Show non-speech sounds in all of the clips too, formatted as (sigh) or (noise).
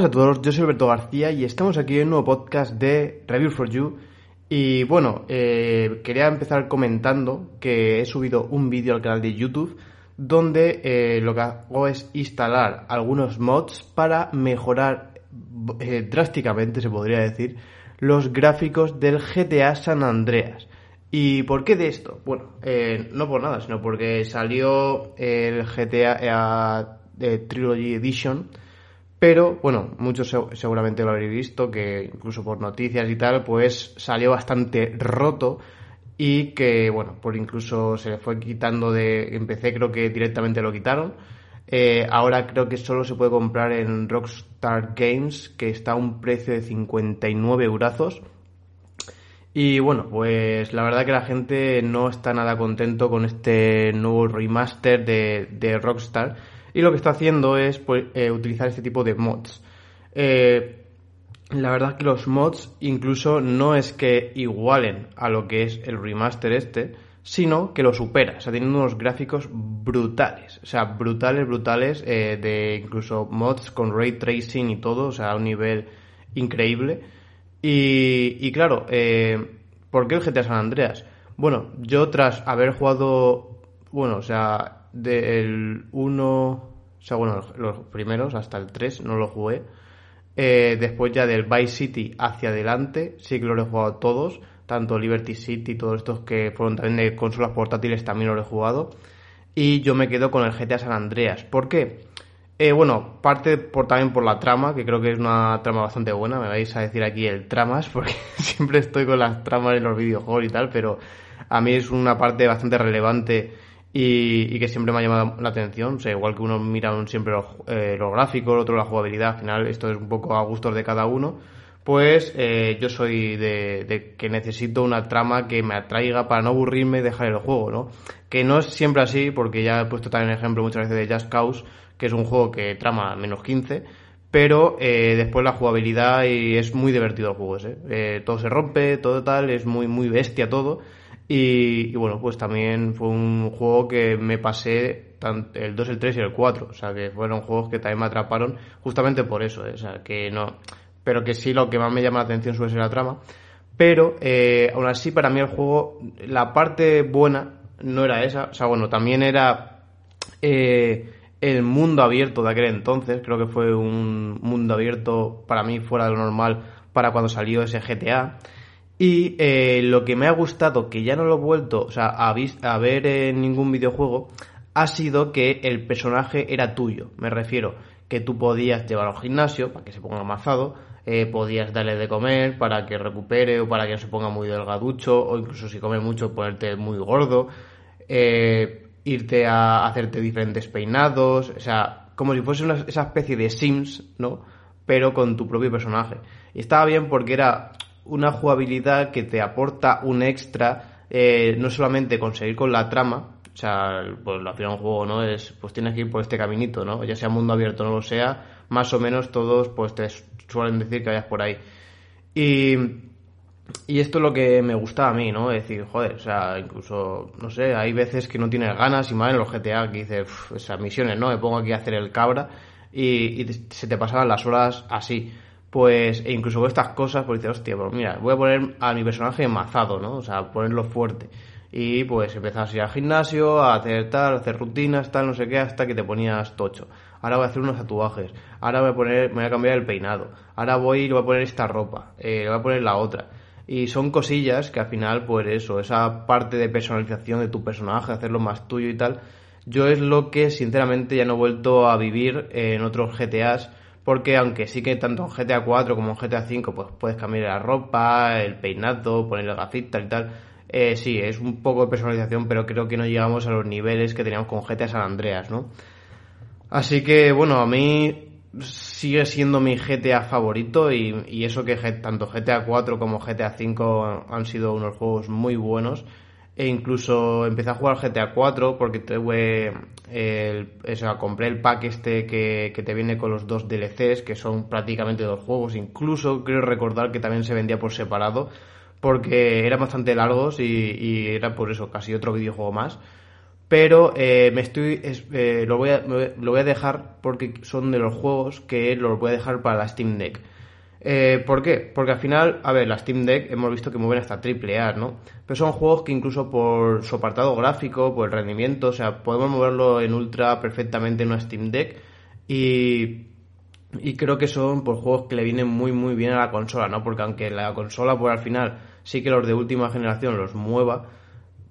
Buenas a todos, yo soy Alberto García y estamos aquí en un nuevo podcast de Review for You. Y bueno, eh, quería empezar comentando que he subido un vídeo al canal de YouTube donde eh, lo que hago es instalar algunos mods para mejorar eh, drásticamente, se podría decir, los gráficos del GTA San Andreas. ¿Y por qué de esto? Bueno, no por nada, sino porque salió el GTA Trilogy Edition pero, bueno, muchos seguramente lo habréis visto, que incluso por noticias y tal, pues salió bastante roto y que, bueno, por incluso se le fue quitando de... Empecé, creo que directamente lo quitaron. Eh, ahora creo que solo se puede comprar en Rockstar Games, que está a un precio de 59 eurazos. Y bueno, pues la verdad que la gente no está nada contento con este nuevo remaster de, de Rockstar y lo que está haciendo es pues, eh, utilizar este tipo de mods. Eh, la verdad que los mods incluso no es que igualen a lo que es el remaster este, sino que lo supera, o sea, teniendo unos gráficos brutales, o sea, brutales, brutales, eh, de incluso mods con ray tracing y todo, o sea, a un nivel increíble. Y, y claro, ¿por qué el GTA San Andreas? Bueno, yo tras haber jugado, bueno, o sea, del 1, o sea, bueno, los primeros hasta el 3 no lo jugué. Eh, después ya del Vice City hacia adelante, sí que lo he jugado todos, tanto Liberty City, todos estos que fueron también de consolas portátiles también lo he jugado. Y yo me quedo con el GTA San Andreas. ¿Por qué? Eh, bueno, parte por, también por la trama, que creo que es una trama bastante buena. Me vais a decir aquí el tramas, (laughs) porque siempre estoy con las tramas en los videojuegos y tal, pero a mí es una parte bastante relevante y, que siempre me ha llamado la atención. O sea, igual que uno mira siempre los, eh, los gráficos, otro la jugabilidad, al final esto es un poco a gustos de cada uno. Pues eh, yo soy de, que necesito una trama que me atraiga para no aburrirme y dejar el juego, ¿no? Que no es siempre así, porque ya he puesto también ejemplo muchas veces de Just Cause, que es un juego que trama menos 15, pero eh, después la jugabilidad y es muy divertido el juego ese. Eh, todo se rompe, todo tal, es muy, muy bestia todo. Y, bueno, pues también fue un juego que me pasé el 2, el 3 y el 4. O sea, que fueron juegos que también me atraparon justamente por eso. ¿eh? O sea, que no. Pero que sí, lo que más me llama la atención suele ser la trama. Pero eh, aún así, para mí el juego, la parte buena no era esa. O sea, bueno, también era eh, el mundo abierto de aquel entonces. Creo que fue un mundo abierto para mí fuera de lo normal para cuando salió ese GTA. Y eh, lo que me ha gustado, que ya no lo he vuelto o sea, a, ver en ningún videojuego, ha sido que el personaje era tuyo. Me refiero que tú podías llevarlo al gimnasio para que se ponga amasado, eh, podías darle de comer para que recupere o para que no se ponga muy delgaducho, o incluso si come mucho ponerte muy gordo, eh, irte a hacerte diferentes peinados, o sea, como si fuese una, esa especie de Sims, ¿no? Pero con tu propio personaje. Y estaba bien porque era una jugabilidad que te aporta un extra, eh, no solamente conseguir con la trama, o sea, pues al final un juego, ¿no? Es, pues tienes que ir por este caminito, ¿no? Ya sea mundo abierto o no lo sea, más o menos todos, pues te suelen decir que vayas por ahí. Y, y esto es lo que me gusta a mí, ¿no? Es decir, joder, o sea, incluso, no sé, hay veces que no tienes ganas y más en los GTA que dices, esas misiones, ¿no? Me pongo aquí a hacer el cabra y, y se te pasaban las horas así pues e incluso con estas cosas, pues dices, hostia, pues mira, voy a poner a mi personaje enmazado, ¿no? O sea, ponerlo fuerte. Y pues empezás a ir al gimnasio, a hacer tal, a hacer rutinas, tal, no sé qué, hasta que te ponías tocho. Ahora voy a hacer unos tatuajes. Ahora voy a poner, me voy a cambiar el peinado. Ahora voy y le voy a poner esta ropa. Eh, le voy a poner la otra. Y son cosillas que al final, pues eso, esa parte de personalización de tu personaje, hacerlo más tuyo y tal, yo es lo que sinceramente ya no he vuelto a vivir en otros GTAs porque aunque sí que tanto en GTA 4 como en GTA 5 pues puedes cambiar la ropa, el peinado, ponerle gafitas y tal, eh, sí, es un poco de personalización, pero creo que no llegamos a los niveles que teníamos con GTA San Andreas, ¿no? Así que, bueno, a mí sigue siendo mi GTA favorito y, y eso que tanto GTA 4 como GTA 5 han sido unos juegos muy buenos e incluso empecé a jugar GTA 4 porque tuve el, o compré el pack este que, te viene con los dos DLCs que son prácticamente dos juegos incluso creo recordar que también se vendía por separado porque eran bastante largos y, era por eso casi otro videojuego más pero eh, me estoy eh, lo, voy a, lo voy a dejar porque son de los juegos que los voy a dejar para la Steam Deck. Eh, ¿Por qué? Porque al final, a ver, la Steam Deck hemos visto que mueven hasta triple ¿no? Pero son juegos que incluso por su apartado gráfico, por el rendimiento, o sea, podemos moverlo en ultra perfectamente en una Steam Deck y, y creo que son por pues, juegos que le vienen muy muy bien a la consola, ¿no? Porque aunque la consola, pues al final sí que los de última generación los mueva,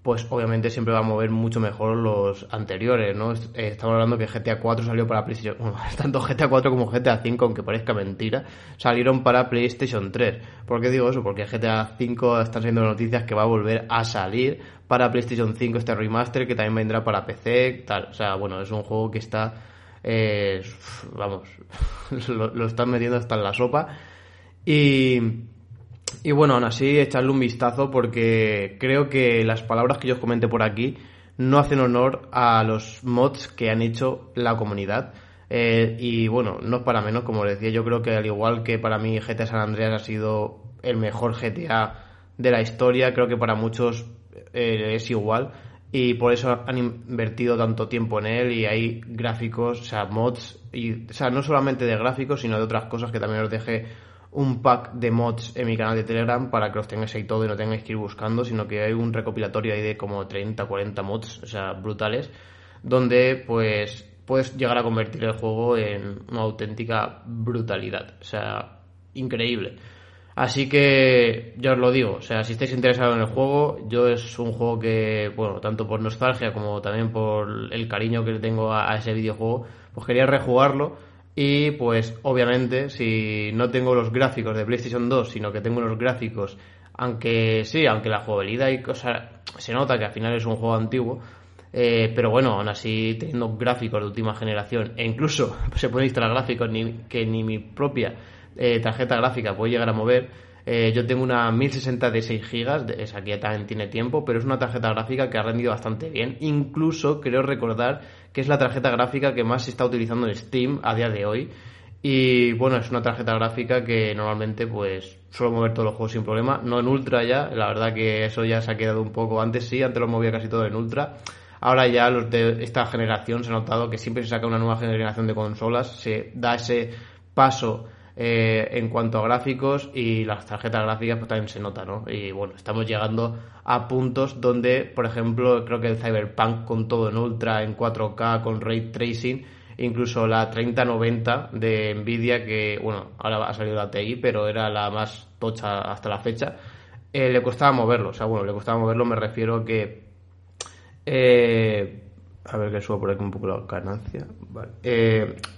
pues obviamente siempre va a mover mucho mejor los anteriores, ¿no? Eh, estamos hablando que GTA 4 salió para PlayStation, (laughs) bueno, tanto GTA 4 como GTA 5, aunque parezca mentira, salieron para PlayStation 3. ¿Por qué digo eso? Porque GTA 5 están saliendo noticias que va a volver a salir para PlayStation 5 este remaster, que también vendrá para PC, tal. O sea, bueno, es un juego que está, eh, vamos, (laughs) lo, lo están metiendo hasta en la sopa. Y y bueno, aún así, echarle un vistazo porque creo que las palabras que yo os comenté por aquí no hacen honor a los mods que han hecho la comunidad. Eh, y bueno, no es para menos, como les decía, yo creo que al igual que para mí GTA San Andreas ha sido el mejor GTA de la historia, creo que para muchos eh, es igual. Y por eso han invertido tanto tiempo en él y hay gráficos, o sea, mods, y, o sea, no solamente de gráficos, sino de otras cosas que también os dejé un pack de mods en mi canal de Telegram para que los tengáis ahí todo y no tengáis que ir buscando, sino que hay un recopilatorio ahí de como 30, 40 mods, o sea, brutales, donde pues puedes llegar a convertir el juego en una auténtica brutalidad, o sea, increíble. Así que ya os lo digo, o sea, si estáis interesados en el juego, yo es un juego que, bueno, tanto por nostalgia como también por el cariño que le tengo a ese videojuego, pues quería rejugarlo y pues obviamente si no tengo los gráficos de PlayStation 2, sino que tengo los gráficos, aunque sí, aunque la jugabilidad y cosas, se nota que al final es un juego antiguo, eh, pero bueno, aún así teniendo gráficos de última generación e incluso (laughs) se pueden instalar gráficos ni, que ni mi propia eh, tarjeta gráfica puede llegar a mover, eh, yo tengo una 1060 de 6 GB, esa que también tiene tiempo, pero es una tarjeta gráfica que ha rendido bastante bien. Incluso creo recordar que es la tarjeta gráfica que más se está utilizando en Steam a día de hoy. Y bueno, es una tarjeta gráfica que normalmente pues suelo mover todos los juegos sin problema, no en ultra ya, la verdad que eso ya se ha quedado un poco, antes sí, antes lo movía casi todo en ultra, ahora ya los de esta generación se ha notado que siempre se saca una nueva generación de consolas, se da ese paso eh, en cuanto a gráficos y las tarjetas gráficas pues también se nota, ¿no? Y bueno, estamos llegando a puntos donde, por ejemplo, creo que el Cyberpunk con todo en ultra, en 4K, con ray tracing, incluso la 3090 de Nvidia, que bueno, ahora ha salido la TI, pero era la más tocha hasta la fecha, eh, le costaba moverlo, o sea, bueno, le costaba moverlo, me refiero a que... Eh, a ver que subo por aquí un poco la ganancia. Vale.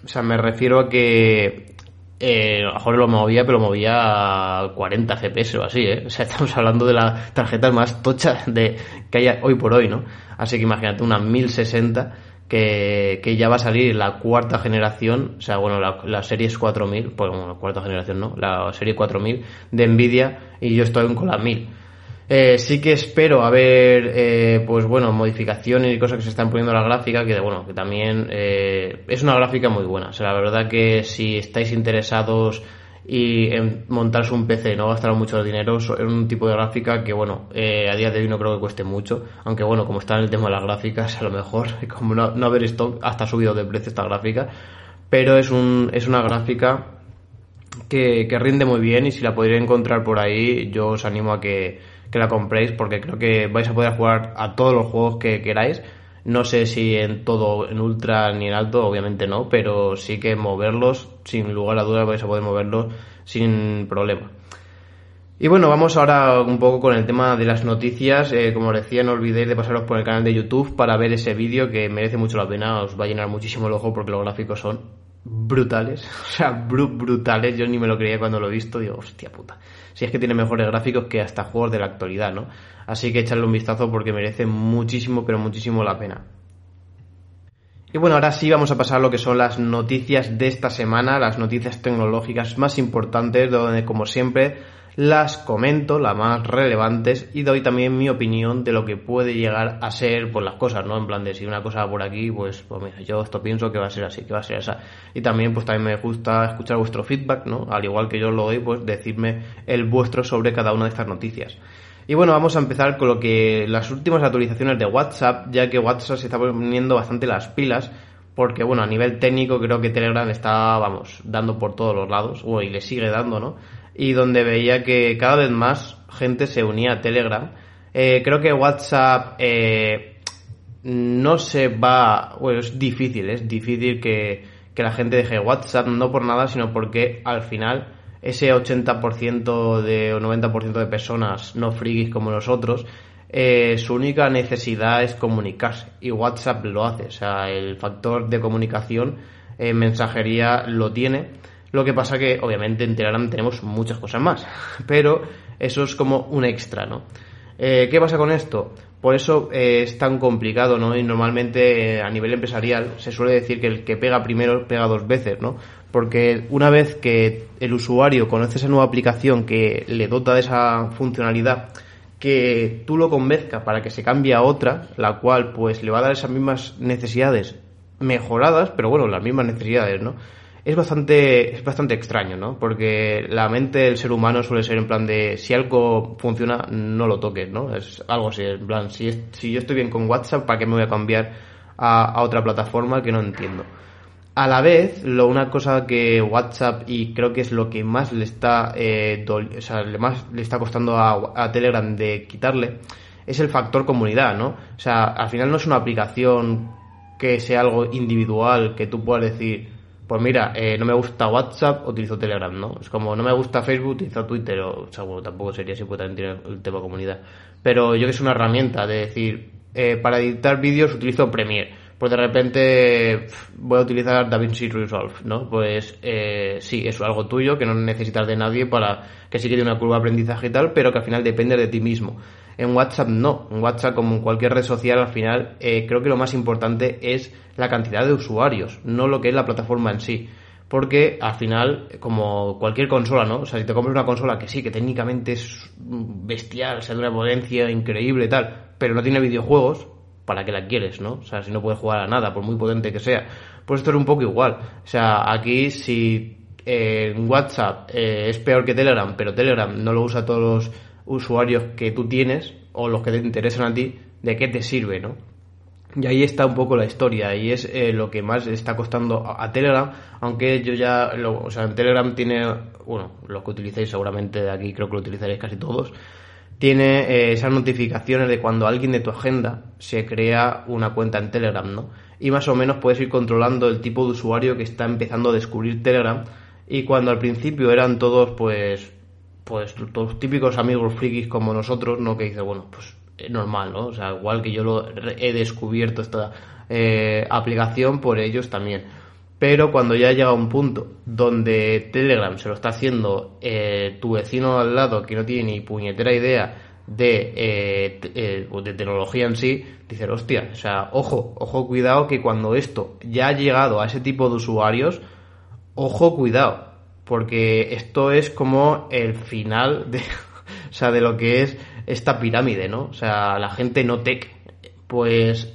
o sea, me refiero a que eh, a lo mejor lo movía, pero movía a 40 FPS o así, ¿eh? O sea, (laughs) estamos hablando de las tarjetas más tochas de, que hay hoy por hoy, ¿no? Así que imagínate una 1060 que, que ya va a salir la cuarta generación, o sea, bueno, la, la serie es 4000, pues bueno, la cuarta generación no, la serie 4000 de Nvidia y yo estoy con la 1000. Eh, sí que espero a ver, eh, pues bueno, modificaciones y cosas que se están poniendo en la gráfica, que bueno, que también eh, es una gráfica muy buena. O sea, la verdad que si estáis interesados y en montarse un PC, no gastar mucho dinero, es un tipo de gráfica que bueno, a día de hoy no creo que cueste mucho, aunque bueno, como está en el tema de las gráficas, (laughs) a lo mejor, como no, no haber stock, hasta subido de precio esta gráfica, pero es, un, es una gráfica que, que rinde muy bien y si la podéis encontrar por ahí, yo os animo a que que la compréis porque creo que vais a poder jugar a todos los juegos que queráis. No sé si en todo, en ultra ni en alto, obviamente no, pero sí que moverlos, sin lugar a dudas vais a poder moverlos sin problema. Y bueno, vamos ahora un poco con el tema de las noticias. Eh, como os decía, no olvidéis de pasaros por el canal de YouTube para ver ese vídeo que merece mucho la pena. Os va a llenar muchísimo el ojo porque los gráficos son brutales. (laughs) O sea, brutales. Yo ni me lo creía cuando lo he visto. Digo, hostia puta si es que tiene mejores gráficos que hasta juegos de la actualidad, ¿no? Así que echarle un vistazo porque merece muchísimo, pero muchísimo la pena. Y bueno, ahora sí vamos a pasar a lo que son las noticias de esta semana, las noticias tecnológicas más importantes, donde como siempre las comento, las más relevantes, y doy también mi opinión de lo que puede llegar a ser pues, las cosas, ¿no? En plan de si una cosa por aquí, pues, pues mira, yo esto pienso que va a ser así, que va a ser esa. Y también, pues también me gusta escuchar vuestro feedback, ¿no? Al igual que yo lo doy, pues decirme el vuestro sobre cada una de estas noticias. Y bueno, vamos a empezar con lo que las últimas actualizaciones de WhatsApp, ya que WhatsApp se está poniendo bastante las pilas, porque bueno, a nivel técnico creo que Telegram está, vamos, dando por todos los lados, y le sigue dando, ¿no? Y donde veía que cada vez más gente se unía a Telegram. Eh, creo que WhatsApp eh, no se va, bueno, es difícil, es difícil que, que la gente deje WhatsApp, no por nada, sino porque al final ese 80% de, o 90% de personas no frikis como nosotros, eh, su única necesidad es comunicarse y WhatsApp lo hace, o sea, el factor de comunicación en mensajería lo tiene. Lo que pasa que obviamente en Telegram tenemos muchas cosas más, pero eso es como un extra, ¿no? Eh, ¿Qué pasa con esto? Por eso eh, es tan complicado, ¿no? Y normalmente a nivel empresarial se suele decir que el que pega primero pega dos veces, ¿no? porque una vez que el usuario conoce esa nueva aplicación que le dota de esa funcionalidad, que tú lo convenzcas para que se cambie a otra, la cual pues le va a dar esas mismas necesidades mejoradas, pero bueno, las mismas necesidades, ¿no? Es bastante, es bastante extraño, ¿no? Porque la mente del ser humano suele ser en plan de si algo funciona, no lo toques, ¿no? Es algo así, en plan, si, si yo estoy bien con WhatsApp, ¿para qué me voy a cambiar a, a otra plataforma que no entiendo? A la vez, lo, una cosa que WhatsApp y creo que es lo que más le está, eh, o sea, le más le está costando a, Telegram de quitarle, es el factor comunidad, ¿no? O sea, al final no es una aplicación que sea algo individual que tú puedas decir, pues mira, eh, no me gusta WhatsApp, utilizo Telegram, ¿no? Es como, no me gusta Facebook, utilizo Twitter, o, sea, bueno, tampoco sería así, porque también tiene el tema comunidad. Pero yo que es una herramienta de decir, eh, para editar vídeos utilizo Premiere pues de repente voy a utilizar DaVinci Resolve, ¿no? Pues eh, sí, es algo tuyo que no necesitas de nadie para que sí que tiene una curva de aprendizaje y tal, pero que al final depende de ti mismo. En WhatsApp no, en WhatsApp como en cualquier red social al final eh, creo que lo más importante es la cantidad de usuarios, no lo que es la plataforma en sí. Porque al final, como cualquier consola, ¿no? O sea, si te compras una consola que sí, que técnicamente es bestial, o sea, de una potencia increíble y tal, pero no tiene videojuegos, ¿para qué la quieres, no? O sea, si no puedes jugar a nada, por muy potente que sea. Pues esto es un poco igual. O sea, aquí si eh, WhatsApp eh, es peor que Telegram, pero Telegram no lo usa todos los usuarios que tú tienes o los que te interesan a ti, ¿de qué te sirve, no? Y ahí está un poco la historia y es eh, lo que más está costando a, Telegram, aunque yo ya, lo, o sea, en Telegram tiene, bueno, los que utilicéis seguramente de aquí creo que lo utilizaréis casi todos, tiene eh, esas notificaciones de cuando alguien de tu agenda se crea una cuenta en Telegram, ¿no? Y más o menos puedes ir controlando el tipo de usuario que está empezando a descubrir Telegram y cuando al principio eran todos pues pues los típicos amigos frikis como nosotros, ¿no? Que dice, bueno, pues es normal, ¿no? O sea, igual que yo lo he descubierto esta eh, aplicación, por ellos también pero cuando ya llega un punto donde Telegram se lo está haciendo eh, tu vecino al lado que no tiene ni puñetera idea de, eh, de tecnología en sí, dice, hostia, o sea, ojo, ojo, cuidado que cuando esto ya ha llegado a ese tipo de usuarios, ojo, cuidado, porque esto es como el final de, (laughs) o sea, de lo que es esta pirámide, ¿no? O sea, la gente no tech, pues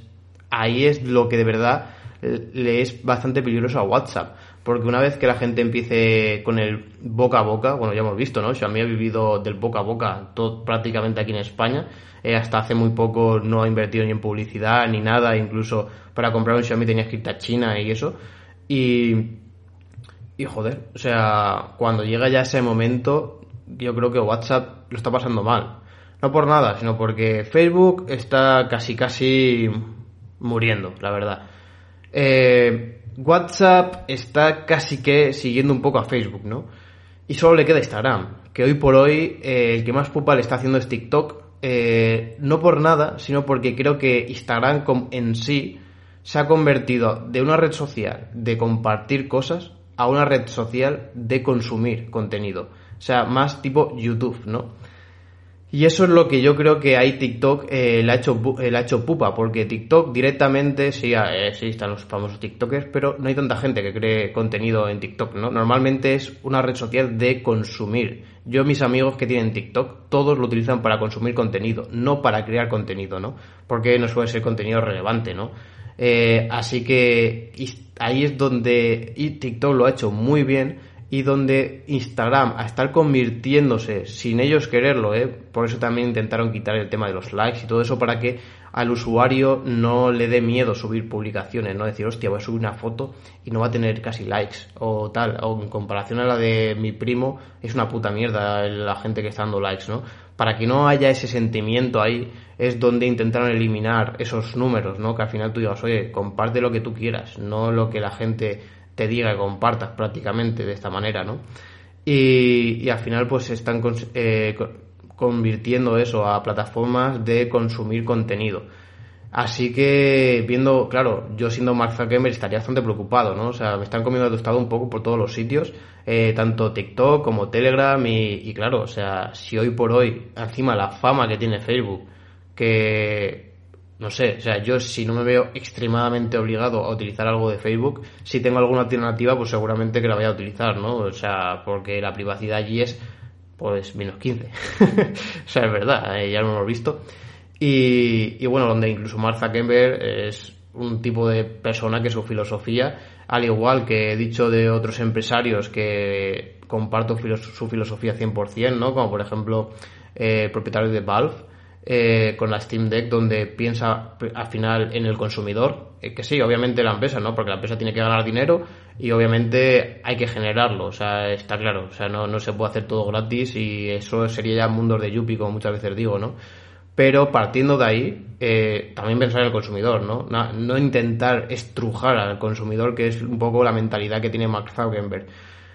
ahí es lo que de verdad le es bastante peligroso a WhatsApp. Porque una vez que la gente empiece con el boca a boca, bueno, ya hemos visto, ¿no? Xiaomi ha vivido del boca a boca todo, prácticamente aquí en España. Eh, hasta hace muy poco no ha invertido ni en publicidad ni nada. Incluso para comprar un Xiaomi tenía que irte a China y eso. Y, y joder, o sea, cuando llega ya ese momento, yo creo que WhatsApp lo está pasando mal. No por nada, sino porque Facebook está casi casi muriendo, la verdad. Eh, WhatsApp está casi que siguiendo un poco a Facebook, ¿no? Y solo le queda Instagram, que hoy por hoy eh, el que más pupa le está haciendo es TikTok, eh, no por nada, sino porque creo que Instagram en sí se ha convertido de una red social de compartir cosas a una red social de consumir contenido. O sea, más tipo YouTube, ¿no? Y eso es lo que yo creo que ahí TikTok eh, ha hecho, eh, ha hecho pupa, porque TikTok directamente, sí, eh, sí, están los famosos TikTokers, pero no hay tanta gente que cree contenido en TikTok, ¿no? Normalmente es una red social de consumir. Yo, mis amigos que tienen TikTok, todos lo utilizan para consumir contenido, no para crear contenido, ¿no? Porque no suele ser contenido relevante, ¿no? Eh, así que ahí es donde TikTok lo ha hecho muy bien y donde Instagram, a estar convirtiéndose sin ellos quererlo, ¿eh? por eso también intentaron quitar el tema de los likes y todo eso para que al usuario no le dé miedo subir publicaciones, no decir, hostia, voy a subir una foto y no va a tener casi likes o tal, o en comparación a la de mi primo es una puta mierda la gente que está dando likes, ¿no? Para que no haya ese sentimiento ahí es donde intentaron eliminar esos números, ¿no? Que al final tú digas, oye, comparte lo que tú quieras, no lo que la gente te diga que compartas prácticamente de esta manera, ¿no? Y, al final pues están eh, convirtiendo eso a plataformas de consumir contenido. Así que, viendo, claro, yo siendo Mark Zuckerberg estaría bastante preocupado, ¿no? O sea, me están comiendo el un poco por todos los sitios, eh, tanto TikTok como Telegram y, claro, o sea, si hoy por hoy, encima la fama que tiene Facebook, que, no sé, o sea, yo si no me veo extremadamente obligado a utilizar algo de Facebook, si tengo alguna alternativa, pues seguramente que la voy a utilizar, ¿no? O sea, porque la privacidad allí es pues menos 15. (laughs) o sea, es verdad, eh, ya lo hemos visto. Y, y, bueno, donde incluso Mark Zuckerberg es un tipo de persona que su filosofía, al igual que he dicho de otros empresarios que comparto su filosofía 100%, ¿no? Como por ejemplo eh, propietarios de Valve, eh, con la Steam Deck, donde piensa al final en el consumidor, eh, que sí, obviamente la empresa, ¿no? Porque la empresa tiene que ganar dinero y obviamente hay que generarlo, o sea, está claro, o sea, no, no se puede hacer todo gratis y eso sería ya mundos de Yuppie, como muchas veces digo, ¿no? Pero partiendo de ahí, eh, también pensar en el consumidor, ¿no? ¿no? ¿no? intentar estrujar al consumidor, que es un poco la mentalidad que tiene Mark Zuckerberg.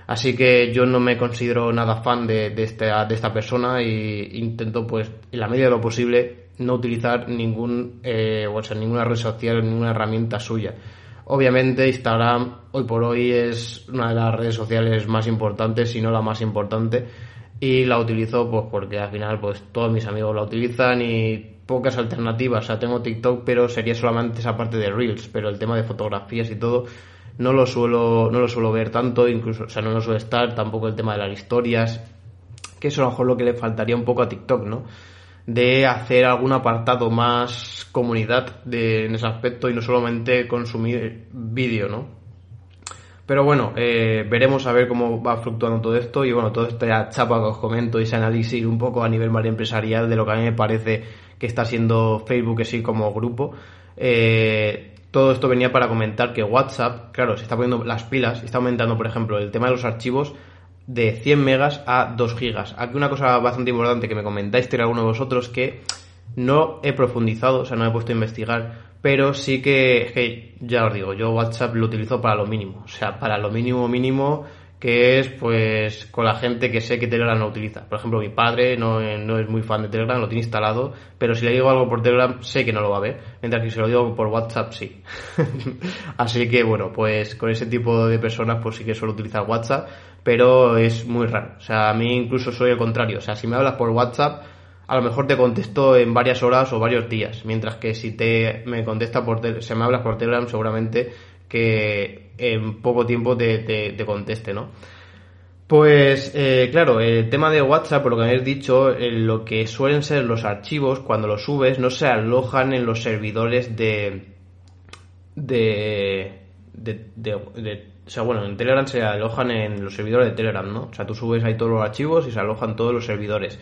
Así que yo no me considero nada fan de, de, esta, de esta persona e intento, pues, en la medida de lo posible, no utilizar ningún, eh, o sea, ninguna red social, ninguna herramienta suya. Obviamente Instagram hoy por hoy es una de las redes sociales más importantes, si no la más importante, y la utilizo pues porque al final pues todos mis amigos la utilizan y pocas alternativas. O sea, tengo TikTok, pero sería solamente esa parte de Reels, pero el tema de fotografías y todo no lo suelo no lo suelo ver tanto, incluso, o sea, no lo suele estar, tampoco el tema de las historias, que eso a lo mejor lo que le faltaría un poco a TikTok, ¿no? de hacer algún apartado más comunidad de, en ese aspecto y no solamente consumir vídeo, ¿no? Pero bueno, eh, veremos a ver cómo va fluctuando todo esto y bueno, todo esto ya chapa que os comento y ese análisis un poco a nivel más empresarial de lo que a mí me parece que está siendo Facebook así como grupo. Eh, todo esto venía para comentar que WhatsApp, claro, se está poniendo las pilas, está aumentando, por ejemplo, el tema de los archivos de 100 megas a 2 gigas. Aquí una cosa bastante importante que me comentáis, que alguno de vosotros, que no he profundizado, o sea, no he puesto a investigar, pero sí que, que, ya os digo, yo WhatsApp lo utilizo para lo mínimo, o sea, para lo mínimo mínimo que es pues con la gente que sé que Telegram no utiliza. Por ejemplo, mi padre no, no, es muy fan de Telegram, lo tiene instalado, pero si le digo algo por Telegram sé que no lo va a ver, mientras que si lo digo por WhatsApp sí. (laughs) Así que bueno, pues con ese tipo de personas pues sí que suelo utilizar WhatsApp, pero es muy raro. O sea, a mí incluso soy el contrario. O sea, si me hablas por WhatsApp, a lo mejor te contesto en varias horas o varios días, mientras que si te me contesta por se me hablas por Telegram seguramente que en poco tiempo te, conteste, ¿no? Pues eh, claro, el tema de WhatsApp, por lo que habéis dicho, eh, lo que suelen ser los archivos, cuando los subes, no se alojan en los servidores de, de, de, o sea, bueno, en Telegram se alojan en los servidores de Telegram, ¿no? O sea, tú subes ahí todos los archivos y se alojan todos los servidores.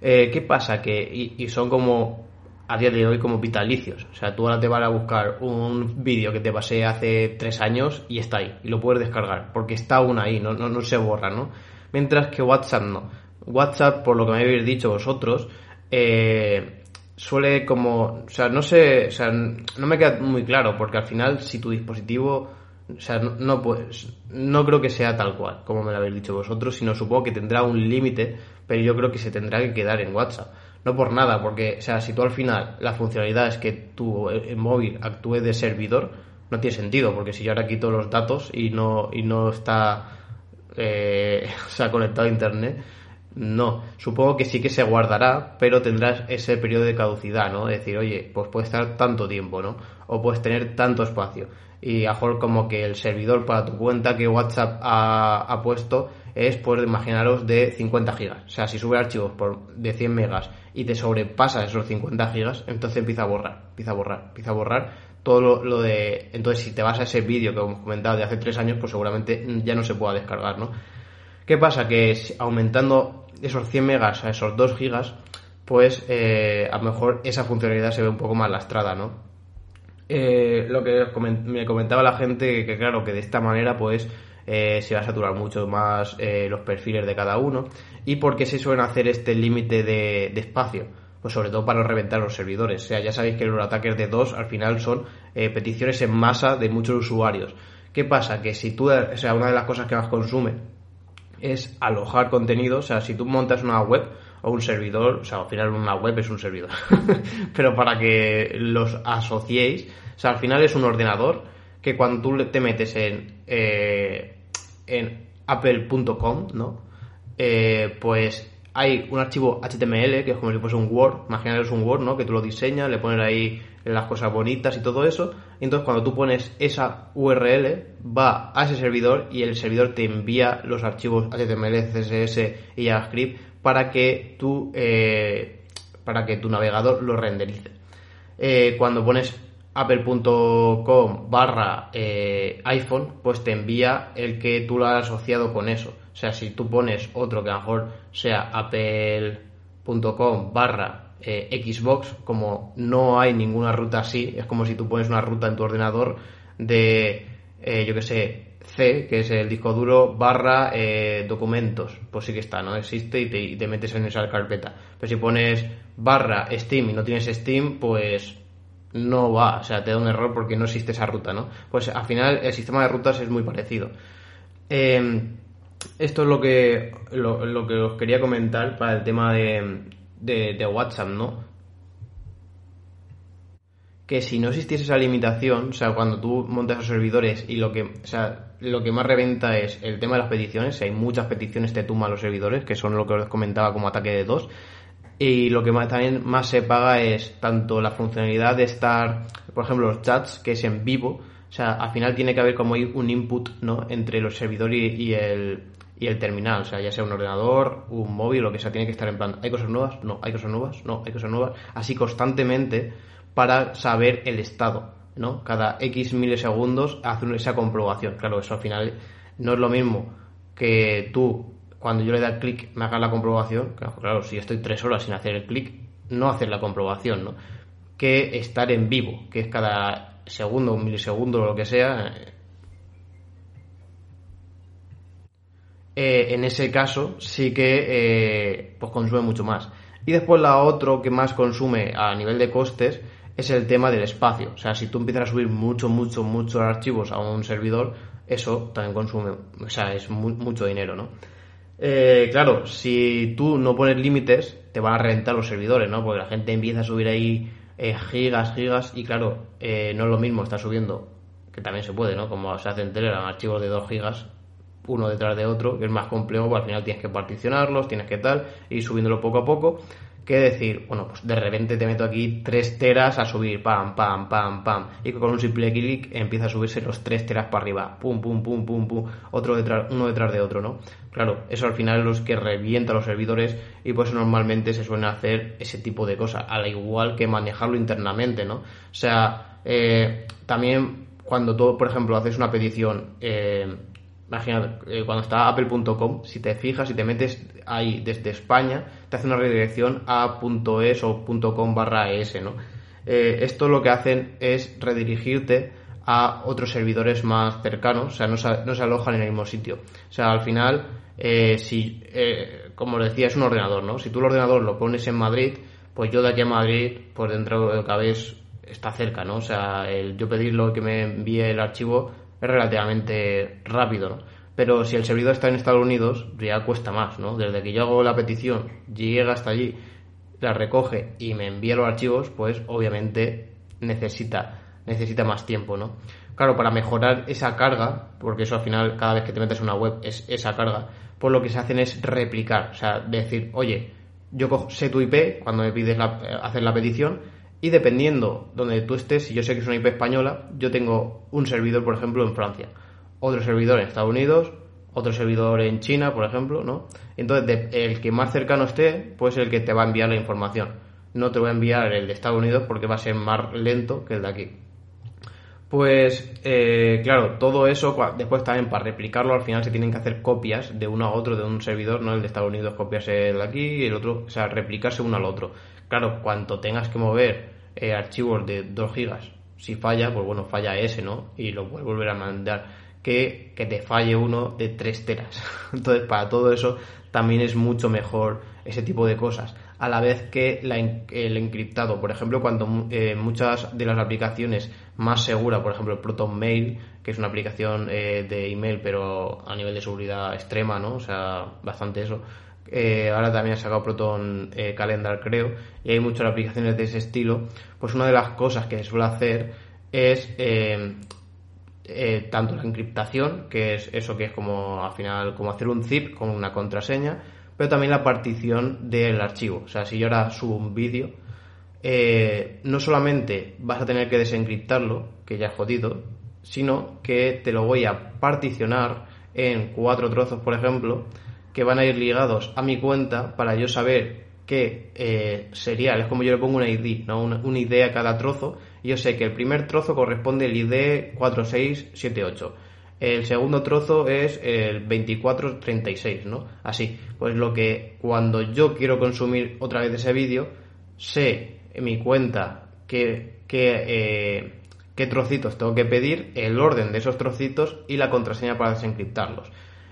Eh, ¿Qué pasa? Que, y, son como a día de hoy como vitalicios. O sea, tú ahora te vas a buscar un vídeo que te pasé hace tres años y está ahí. Y lo puedes descargar. Porque está aún ahí, no, no, se borra, ¿no? Mientras que WhatsApp no. WhatsApp, por lo que me habéis dicho vosotros, eh, suele como... O sea, no sé... O sea, no me queda muy claro. Porque al final, si tu dispositivo... O sea, no, no, pues, no creo que sea tal cual, como me lo habéis dicho vosotros, sino supongo que tendrá un límite, pero yo creo que se tendrá que quedar en WhatsApp. No por nada, porque, o sea, si tú al final la funcionalidad es que tu eh, móvil actúe de servidor, no tiene sentido, porque si yo ahora quito los datos y no, y no está eh, (laughs) conectado a internet, no. Supongo que sí que se guardará, pero tendrás ese periodo de caducidad, ¿no? Decir, oye, pues puede estar tanto tiempo, ¿no? O puedes tener tanto espacio. Y a como que el servidor para tu cuenta que WhatsApp ha, ha puesto es, pues, imaginaros, de 50 gigas. O sea, si sube archivos por, de 100 megas y te sobrepasa esos 50 gigas, entonces empieza a borrar, empieza a borrar, empieza a borrar todo lo, de... Entonces, si te vas a ese vídeo que hemos comentado de hace tres años, pues seguramente ya no se pueda descargar, ¿no? ¿Qué pasa? Que aumentando esos 100 megas a esos 2 gigas, pues eh, a lo mejor esa funcionalidad se ve un poco más lastrada, ¿no? Eh, lo que me comentaba la gente, que claro, que de esta manera pues eh, se va a saturar mucho más los perfiles de cada uno. ¿Y por qué se suelen hacer este límite de, espacio? Pues sobre todo para reventar los servidores. O sea, ya sabéis que los ataques de dos al final son peticiones en masa de muchos usuarios. ¿Qué pasa? Que si tú, o sea, una de las cosas que más consume es alojar contenido, o sea, si tú montas una web, o un servidor, o sea, al final una web es un servidor, (laughs) pero para que los asociéis, o sea, al final es un ordenador que cuando tú te metes en, eh, en apple.com, ¿no? Eh, pues hay un archivo HTML que es como si fuese un Word, imaginaros un Word, ¿no? Que tú lo diseñas, le pones ahí las cosas bonitas y todo eso, y entonces cuando tú pones esa URL va a ese servidor y el servidor te envía los archivos HTML, CSS y JavaScript para que tu, eh, para que tu navegador lo renderice. Cuando pones apple.com barra eh, iPhone, pues te envía el que tú lo has asociado con eso. O sea, si tú pones otro que a lo mejor sea apple.com barra Xbox, como no hay ninguna ruta así, es como si tú pones una ruta en tu ordenador de, yo que sé, C, que es el disco duro, barra eh, documentos, pues sí que está, ¿no? Existe y te, metes en esa carpeta. Pero si pones barra Steam y no tienes Steam, pues no va, o sea, te da un error porque no existe esa ruta, ¿no? Pues al final el sistema de rutas es muy parecido. Em, esto es lo que, lo, que os quería comentar para el tema de, de WhatsApp, ¿no? que si no existiese esa limitación, o sea, cuando tú montas los servidores y lo que, o sea, lo que más reventa es el tema de las peticiones, hay muchas peticiones te tumban los servidores, que son lo que os comentaba como ataque de dos, y lo que más, también más se paga es tanto la funcionalidad de estar, por ejemplo, los chats, que es en vivo, o sea, al final tiene que haber como un input, ¿no?, entre los servidores y, el, y el terminal, o sea, ya sea un ordenador, un móvil, lo que sea, tiene que estar en plan, ¿hay cosas nuevas? No, hay cosas nuevas, no, hay cosas nuevas, así constantemente para saber el estado, ¿no? Cada X milisegundos hace esa comprobación. Claro, eso al final no es lo mismo que tú, cuando yo le da clic, me hagas la comprobación. Claro, si estoy tres horas sin hacer el clic, no hacer la comprobación, ¿no? Que estar en vivo, que es cada segundo, un milisegundo o lo que sea. Eh, en ese caso sí que eh, pues consume mucho más. Y después la otro que más consume a nivel de costes es el tema del espacio. O sea, si tú empiezas a subir mucho, mucho, muchos archivos a un servidor, eso también consume, o sea, es mucho dinero, ¿no? Eh, claro, si tú no pones límites, te van a reventar los servidores, ¿no? Porque la gente empieza a subir ahí eh, gigas, gigas, y claro, eh, no es lo mismo estar subiendo, que también se puede, ¿no? Como se hace en Telegram, archivos de 2 gigas, uno detrás de otro, que es más complejo, porque al final tienes que particionarlos, tienes que tal, ir subiéndolo poco a poco que decir, bueno, pues de repente te meto aquí 3 teras a subir, pam, pam, pam, pam, y con un simple clic empieza a subirse los 3 teras para arriba, pum, pum, pum, pum, pum, otro detrás, uno detrás de otro, ¿no? Claro, eso al final es lo que revienta los servidores y pues normalmente se suelen hacer ese tipo de cosas, al igual que manejarlo internamente, ¿no? O sea, eh, también cuando tú, por ejemplo, haces una petición, eh, eh, cuando está apple.com, si te fijas, y te metes ahí desde España, te hace una redirección a .es o .com barra es, ¿no? Eh, esto lo que hacen es redirigirte a otros servidores más cercanos, o sea, no se, no se alojan en el mismo sitio. O sea, al final, eh, si, como decía, es un ordenador, ¿no? Si tú el ordenador lo pones en Madrid, pues yo de aquí a Madrid, pues dentro de cada vez está cerca, ¿no? O sea, el yo pedirlo que me envíe el archivo es relativamente rápido, ¿no? Pero si el servidor está en Estados Unidos, ya cuesta más, ¿no? Desde que yo hago la petición, llega hasta allí, la recoge y me envía los archivos, pues obviamente necesita, necesita más tiempo, ¿no? Claro, para mejorar esa carga, porque eso al final cada vez que te metes en una web es esa carga, pues lo que se hacen es replicar, o sea, decir, oye, yo cojo, sé tu IP cuando me pides la, eh, hacer la petición y dependiendo donde tú estés, si yo sé que es una IP española, yo tengo un servidor, por ejemplo, en Francia, otro servidor en Estados Unidos, otro servidor en China, por ejemplo, ¿no? Entonces, el que más cercano esté, pues el que te va a enviar la información. No te voy a enviar el de Estados Unidos porque va a ser más lento que el de aquí. Pues eh, claro, todo eso, después también para replicarlo al final se tienen que hacer copias de uno a otro de un servidor, ¿no? El de Estados Unidos copiarse el aquí y el otro, o sea, replicarse uno al otro. Claro, cuanto tengas que mover eh, archivos de 2 gigas, si falla, pues bueno, falla ese, ¿no? Y lo puedes volver a mandar. Que, que te falle uno de 3 teras. (laughs) Entonces, para todo eso también es mucho mejor ese tipo de cosas a la vez que el encriptado. Por ejemplo, cuando eh, muchas de las aplicaciones más seguras, por ejemplo, Proton Mail, que es una aplicación eh, de email, pero a nivel de seguridad extrema, ¿no? O sea, bastante eso. Eh, ahora también ha sacado Proton Calendar, creo, y hay muchas aplicaciones de ese estilo. Pues una de las cosas que se suele hacer es tanto la encriptación, que es eso que es como al final como hacer un zip con una contraseña, pero también la partición del archivo. O sea, si yo ahora subo un vídeo, eh, no solamente vas a tener que desencriptarlo, que ya es jodido, sino que te lo voy a particionar en cuatro trozos, por ejemplo, que van a ir ligados a mi cuenta para yo saber qué eh, serial, es como yo le pongo una ID, ¿no? una, ID a cada trozo, y yo sé que el primer trozo corresponde al ID 4678 el segundo trozo es el 2436, ¿no? Así, pues lo que cuando yo quiero consumir otra vez ese vídeo, sé en mi cuenta qué, eh, qué trocitos tengo que pedir, el orden de esos trocitos y la contraseña para desencriptarlos.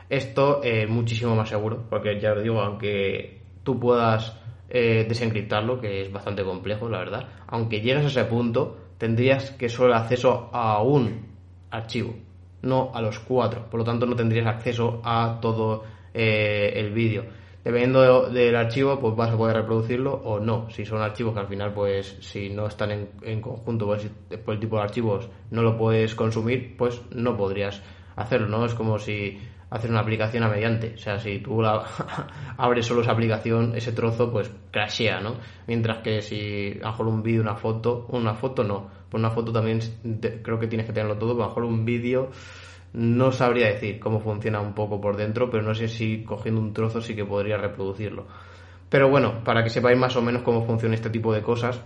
Esto es muchísimo más seguro, porque ya os digo, aunque tú puedas eh, desencriptarlo, que es bastante complejo, la verdad, aunque llegues a ese punto, tendrías que solo acceso a un archivo no a los cuatro. Por lo tanto, no tendrías acceso a todo eh, el vídeo. Dependiendo del archivo, pues vas a poder reproducirlo o no. Si son archivos que al final, pues si no están en, conjunto, pues por el tipo de archivos no lo puedes consumir, pues no podrías hacerlo, ¿no? Es como si hacer una aplicación a mediante. O sea, si tú la (laughs) abres solo esa aplicación, ese trozo, pues crashea, ¿no? Mientras que si a lo mejor un vídeo, una foto, una foto no pues una foto también creo que tienes que tenerlo todo, a lo mejor un vídeo no sabría decir cómo funciona un poco por dentro, pero no sé si cogiendo un trozo sí que podría reproducirlo. Pero bueno, para que sepáis más o menos cómo funciona este tipo de cosas.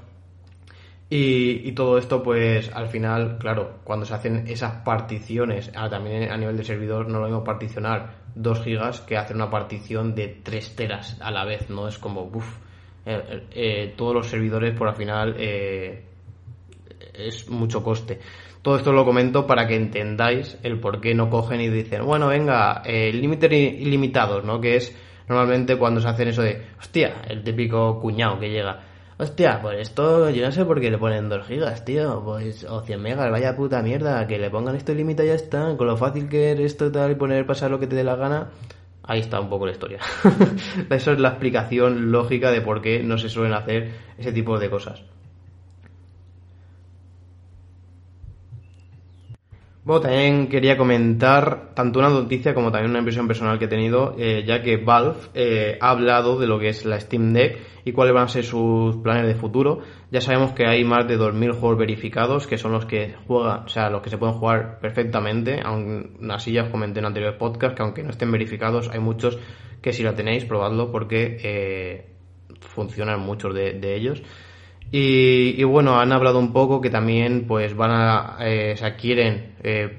Y, todo esto, pues al final, claro, cuando se hacen esas particiones, ah, también a nivel de servidor, no lo mismo particionar 2 gigas que hacer una partición de 3 teras a la vez, ¿no? Es como, uff, eh, eh, eh, todos los servidores por al final es mucho coste. Todo esto lo comento para que entendáis el por qué no cogen y dicen, bueno, venga, eh, límites ilimitados, ¿no? Que es normalmente cuando se hacen eso de, hostia, el típico cuñado que llega. Hostia, pues esto yo no sé por qué le ponen 2 gigas, tío, pues, o 100 megas, vaya puta mierda, que le pongan esto límite ya está, con lo fácil que es esto tal y poner pasar lo que te dé la gana, ahí está un poco la historia. (laughs) Eso es la explicación lógica de por qué no se suelen hacer ese tipo de cosas. Bueno, también quería comentar tanto una noticia como también una impresión personal que he tenido, eh, ya que Valve eh, ha hablado de lo que es la Steam Deck y cuáles van a ser sus planes de futuro. Ya sabemos que hay más de 2.000 juegos verificados, que son los que juegan, o sea, los que se pueden jugar perfectamente. Aún así ya os comenté en anteriores podcasts que aunque no estén verificados, hay muchos que si la tenéis, probadlo porque eh, funcionan muchos de ellos. Y, bueno, han hablado un poco que también pues van a, eh, o sea, quieren eh,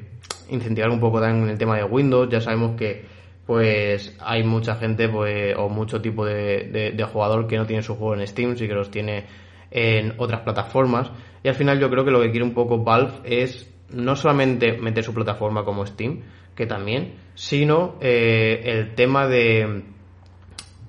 incentivar un poco también el tema de Windows. Ya sabemos que pues hay mucha gente pues, o mucho tipo de, de, jugador que no tiene su juego en Steam, sí que los tiene en otras plataformas. Y al final yo creo que lo que quiere un poco Valve es no solamente meter su plataforma como Steam, que también, sino eh, el tema de,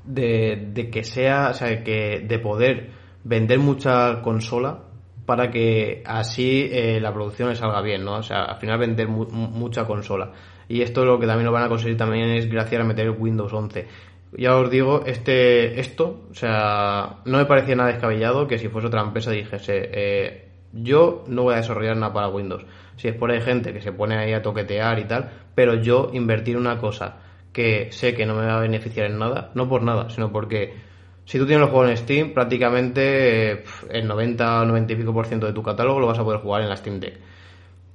de, de que sea, o sea, que de poder vender mucha consola para que así eh, la producción le salga bien, ¿no? O sea, al final vender mucha consola. Y esto lo que también lo van a conseguir también es gracias a meter Windows 11. Ya os digo, este, esto, o sea, no me parecía nada descabellado que si fuese otra empresa dijese, eh, yo no voy a desarrollar nada para Windows. Si es por ahí gente que se pone ahí a toquetear y tal, pero yo invertir una cosa que sé que no me va a beneficiar en nada, no por nada, sino porque si tú tienes el juego en Steam, prácticamente el 90 o 90 y pico por ciento de tu catálogo lo vas a poder jugar en la Steam Deck.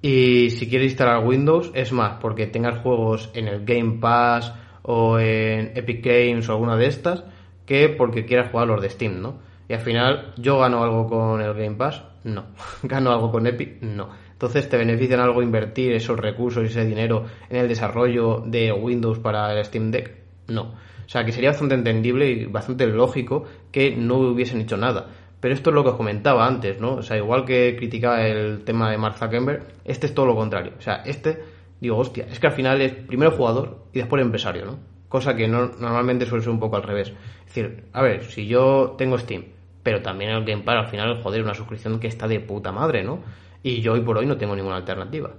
Y si quieres instalar Windows, es más, porque tengas juegos en el Game Pass o en Epic Games o alguna de estas, que porque quieras jugar los de Steam, ¿no? Y al final, ¿yo gano algo con el Game Pass? No. (laughs) ¿Gano algo con Epic? No. Entonces, ¿te benefician algo invertir esos recursos y ese dinero en el desarrollo de Windows para el Steam Deck? No. O sea, que sería bastante entendible y bastante lógico que no hubiesen hecho nada. Pero esto es lo que os comentaba antes, ¿no? O sea, igual que criticaba el tema de Mark Zuckerberg, este es todo lo contrario. O sea, este, digo, hostia, es que al final es primero jugador y después empresario, ¿no? Cosa que no, normalmente suele ser un poco al revés. Es decir, a ver, si yo tengo Steam, pero también el Game Pass, al final, joder, una suscripción que está de puta madre, ¿no? y yo hoy por hoy no tengo ninguna alternativa.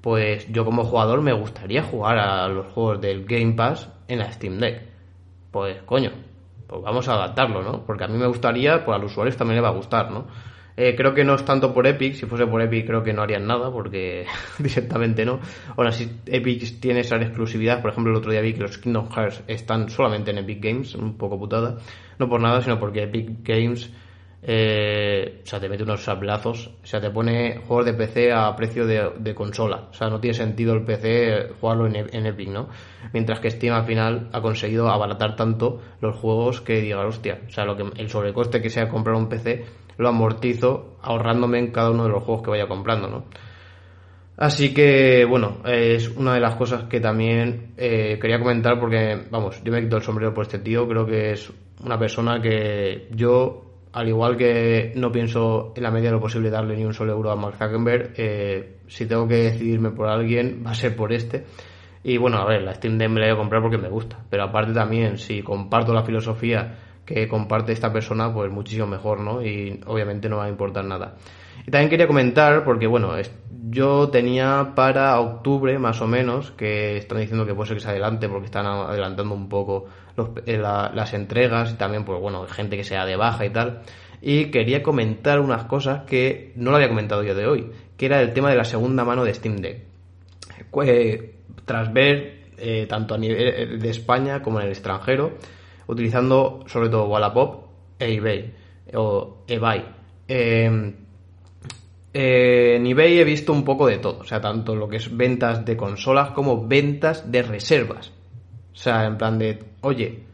Pues yo como jugador me gustaría jugar a los juegos del Game Pass en la Steam Deck. Pues coño, pues vamos a adaptarlo, ¿no? Porque a mí me gustaría, pues a los usuarios también le va a gustar, ¿no? Eh, creo que no es tanto por Epic, si fuese por Epic creo que no harían nada, porque (laughs) directamente no. Ahora, si Epic tiene esa exclusividad, por ejemplo, el otro día vi que los Kingdom Hearts están solamente en Epic Games, un poco putada. No por nada, sino porque Epic Games eh, o sea, te mete unos sablazos, o sea, te pone juegos de PC a precio de, consola, o sea, no tiene sentido el PC jugarlo en, Epic, ¿no? Mientras que Steam al final ha conseguido abaratar tanto los juegos que diga, hostia, o sea, lo que, el sobrecoste que sea comprar un PC lo amortizo ahorrándome en cada uno de los juegos que vaya comprando, ¿no? Así que, bueno, es una de las cosas que también eh, quería comentar porque, vamos, yo me quito el sombrero por este tío, creo que es una persona que yo al igual que no pienso en la medida de lo posible darle ni un solo euro a Mark Zuckerberg, eh, si tengo que decidirme por alguien, va a ser por este. Y bueno, a ver, la Steam Deck la voy a comprar porque me gusta. Pero aparte también, si comparto la filosofía que comparte esta persona, pues muchísimo mejor, ¿no? Y obviamente no va a importar nada. Y también quería comentar, porque bueno, yo tenía para octubre más o menos, que están diciendo que puede ser que se adelante porque están adelantando un poco eh, las entregas y también, pues bueno, gente que sea de baja y tal. Y quería comentar unas cosas que no lo había comentado yo de hoy, que era el tema de la segunda mano de Steam Deck. Eh, tras ver, eh, tanto a nivel de España como en el extranjero, utilizando sobre todo Wallapop e eBay, o eBay. Eh, en eBay he visto un poco de todo, o sea, tanto lo que es ventas de consolas como ventas de reservas. O sea, en plan de, oye,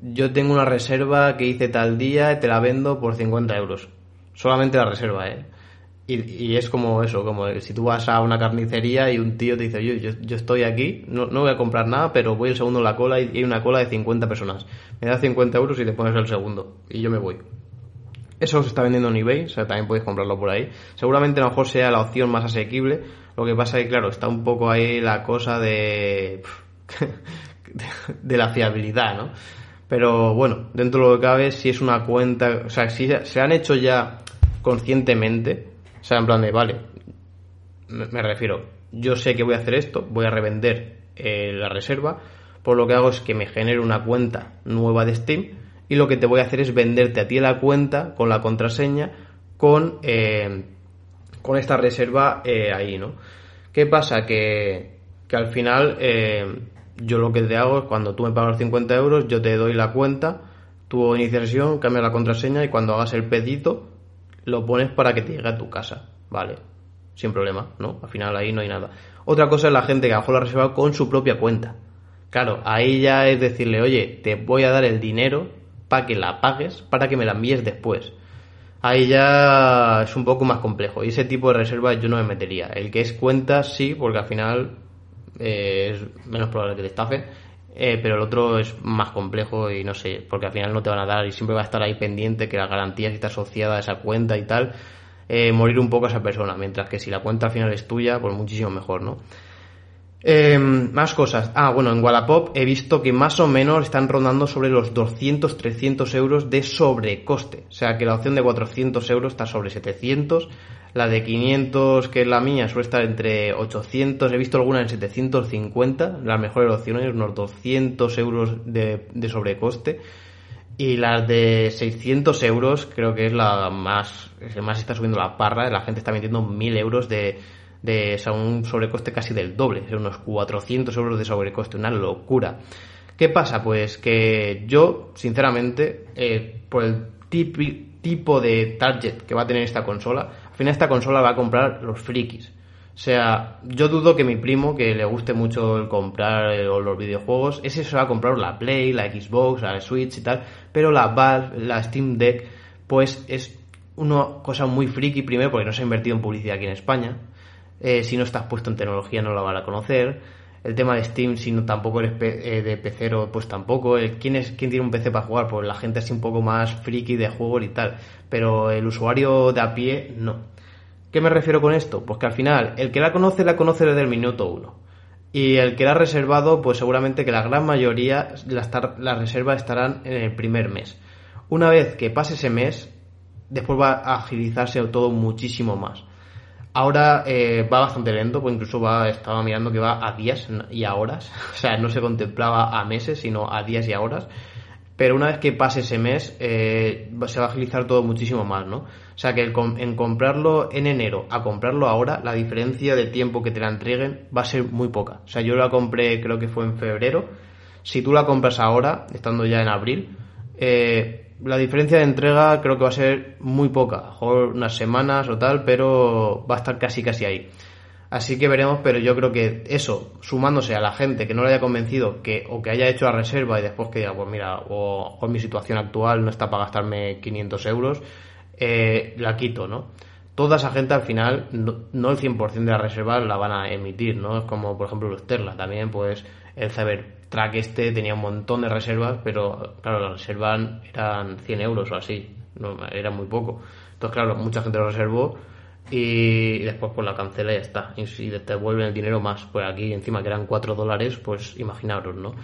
yo tengo una reserva que hice tal día y te la vendo por 50 euros. Solamente la reserva, ¿eh? Y, es como eso, como si tú vas a una carnicería y un tío te dice, yo, yo, estoy aquí, no, no, voy a comprar nada, pero voy el segundo en la cola y hay una cola de 50 personas. Me das 50 euros y te pones el segundo. Y yo me voy. Eso se está vendiendo en eBay, o sea, también podéis comprarlo por ahí. Seguramente a lo mejor sea la opción más asequible. Lo que pasa es que, claro, está un poco ahí la cosa de... (laughs) de la fiabilidad, ¿no? Pero bueno, dentro de lo que cabe, si es una cuenta, o sea, si se han hecho ya conscientemente, o sea, en plan de, vale, me, refiero, yo sé que voy a hacer esto, voy a revender eh, la reserva, por lo que hago es que me genere una cuenta nueva de Steam y lo que te voy a hacer es venderte a ti la cuenta con la contraseña con, eh, con esta reserva eh, ahí, ¿no? ¿Qué pasa? Que, que al final yo lo que te hago es cuando tú me pagas los 50 euros, yo te doy la cuenta, tu iniciación, cambias la contraseña y cuando hagas el pedido lo pones para que te llegue a tu casa, ¿vale? Sin problema, ¿no? Al final ahí no hay nada. Otra cosa es la gente que bajó la reserva con su propia cuenta. Claro, ahí ya es decirle, oye, te voy a dar el dinero para que la pagues, para que me la envíes después. Ahí ya es un poco más complejo. Y ese tipo de reservas yo no me metería. El que es cuenta, sí, porque al final eh, es menos probable que te estafen, eh, pero el otro es más complejo y no sé, porque al final no te van a dar y siempre va a estar ahí pendiente que la garantía está asociada a esa cuenta y tal, eh, morir un poco a esa persona, mientras que si la cuenta al final es tuya, pues muchísimo mejor, ¿no? Más cosas. Ah, bueno, en Wallapop he visto que más o menos están rondando sobre los 200-300 euros de sobrecoste. O sea que la opción de 400 euros está sobre 700 la de 500, que es la mía, suele estar entre 800, he visto alguna en 750, las mejores opciones, unos 200 euros de, sobrecoste. Y las de 600 euros creo que es la más, es más está subiendo la parra, la gente está metiendo 1000 euros de, de un sobrecoste casi del doble, unos 400 euros de sobrecoste, una locura. ¿Qué pasa? Pues que yo, sinceramente, eh, por el tipo de target que va a tener esta consola, al final esta consola va a comprar los frikis. O sea, yo dudo que mi primo, que le guste mucho el comprar eh, los videojuegos, ese se va a comprar la Play, la Xbox, la Switch y tal, pero la Valve, la Steam Deck, pues es una cosa muy friki, primero porque no se ha invertido en publicidad aquí en España, Eh, si no estás puesto en tecnología no la van a conocer. El tema de Steam, si no tampoco eres eh, de pecero, pues tampoco. ¿quién, es, ¿Quién tiene un PC para jugar? Pues la gente así un poco más friki de juegos y tal. Pero el usuario de a pie, no. ¿Qué me refiero con esto? Pues que al final, el que la conoce, la conoce desde el minuto uno. Y el que la ha reservado, pues seguramente que la gran mayoría, las, las reservas estarán en el primer mes. Una vez que pase ese mes, después va a agilizarse todo muchísimo más. Ahora eh, va bastante lento, pues incluso va, estaba mirando que va a días y a horas. (laughs) O sea, no se contemplaba a meses, sino a días y a horas. Pero una vez que pase ese mes, eh, se va a agilizar todo muchísimo más, ¿no? O sea que en comprarlo en enero a comprarlo ahora, la diferencia de tiempo que te la entreguen va a ser muy poca. O sea, yo la compré, creo que fue en febrero. Si tú la compras ahora, estando ya en abril, eh, la diferencia de entrega creo que va a ser muy poca, unas semanas o tal, pero va a estar casi casi ahí. Así que veremos, pero yo creo que eso, sumándose a la gente que no le haya convencido que o que haya hecho la reserva y después que diga, pues mira, o, mi situación actual no está para gastarme 500 euros, eh, la quito, ¿no? Toda esa gente al final, no, el 100% de la reserva la van a emitir, ¿no? Es como, por ejemplo, los Terla también, pues el saber track este tenía un montón de reservas, pero claro, las reservas eran 100 euros o así, no, era muy poco. Entonces, claro, mucha gente lo reservó y después pues la cancela y ya está. Y si te devuelven el dinero más, pues aquí encima que eran 4 dólares, pues imaginaros, ¿no?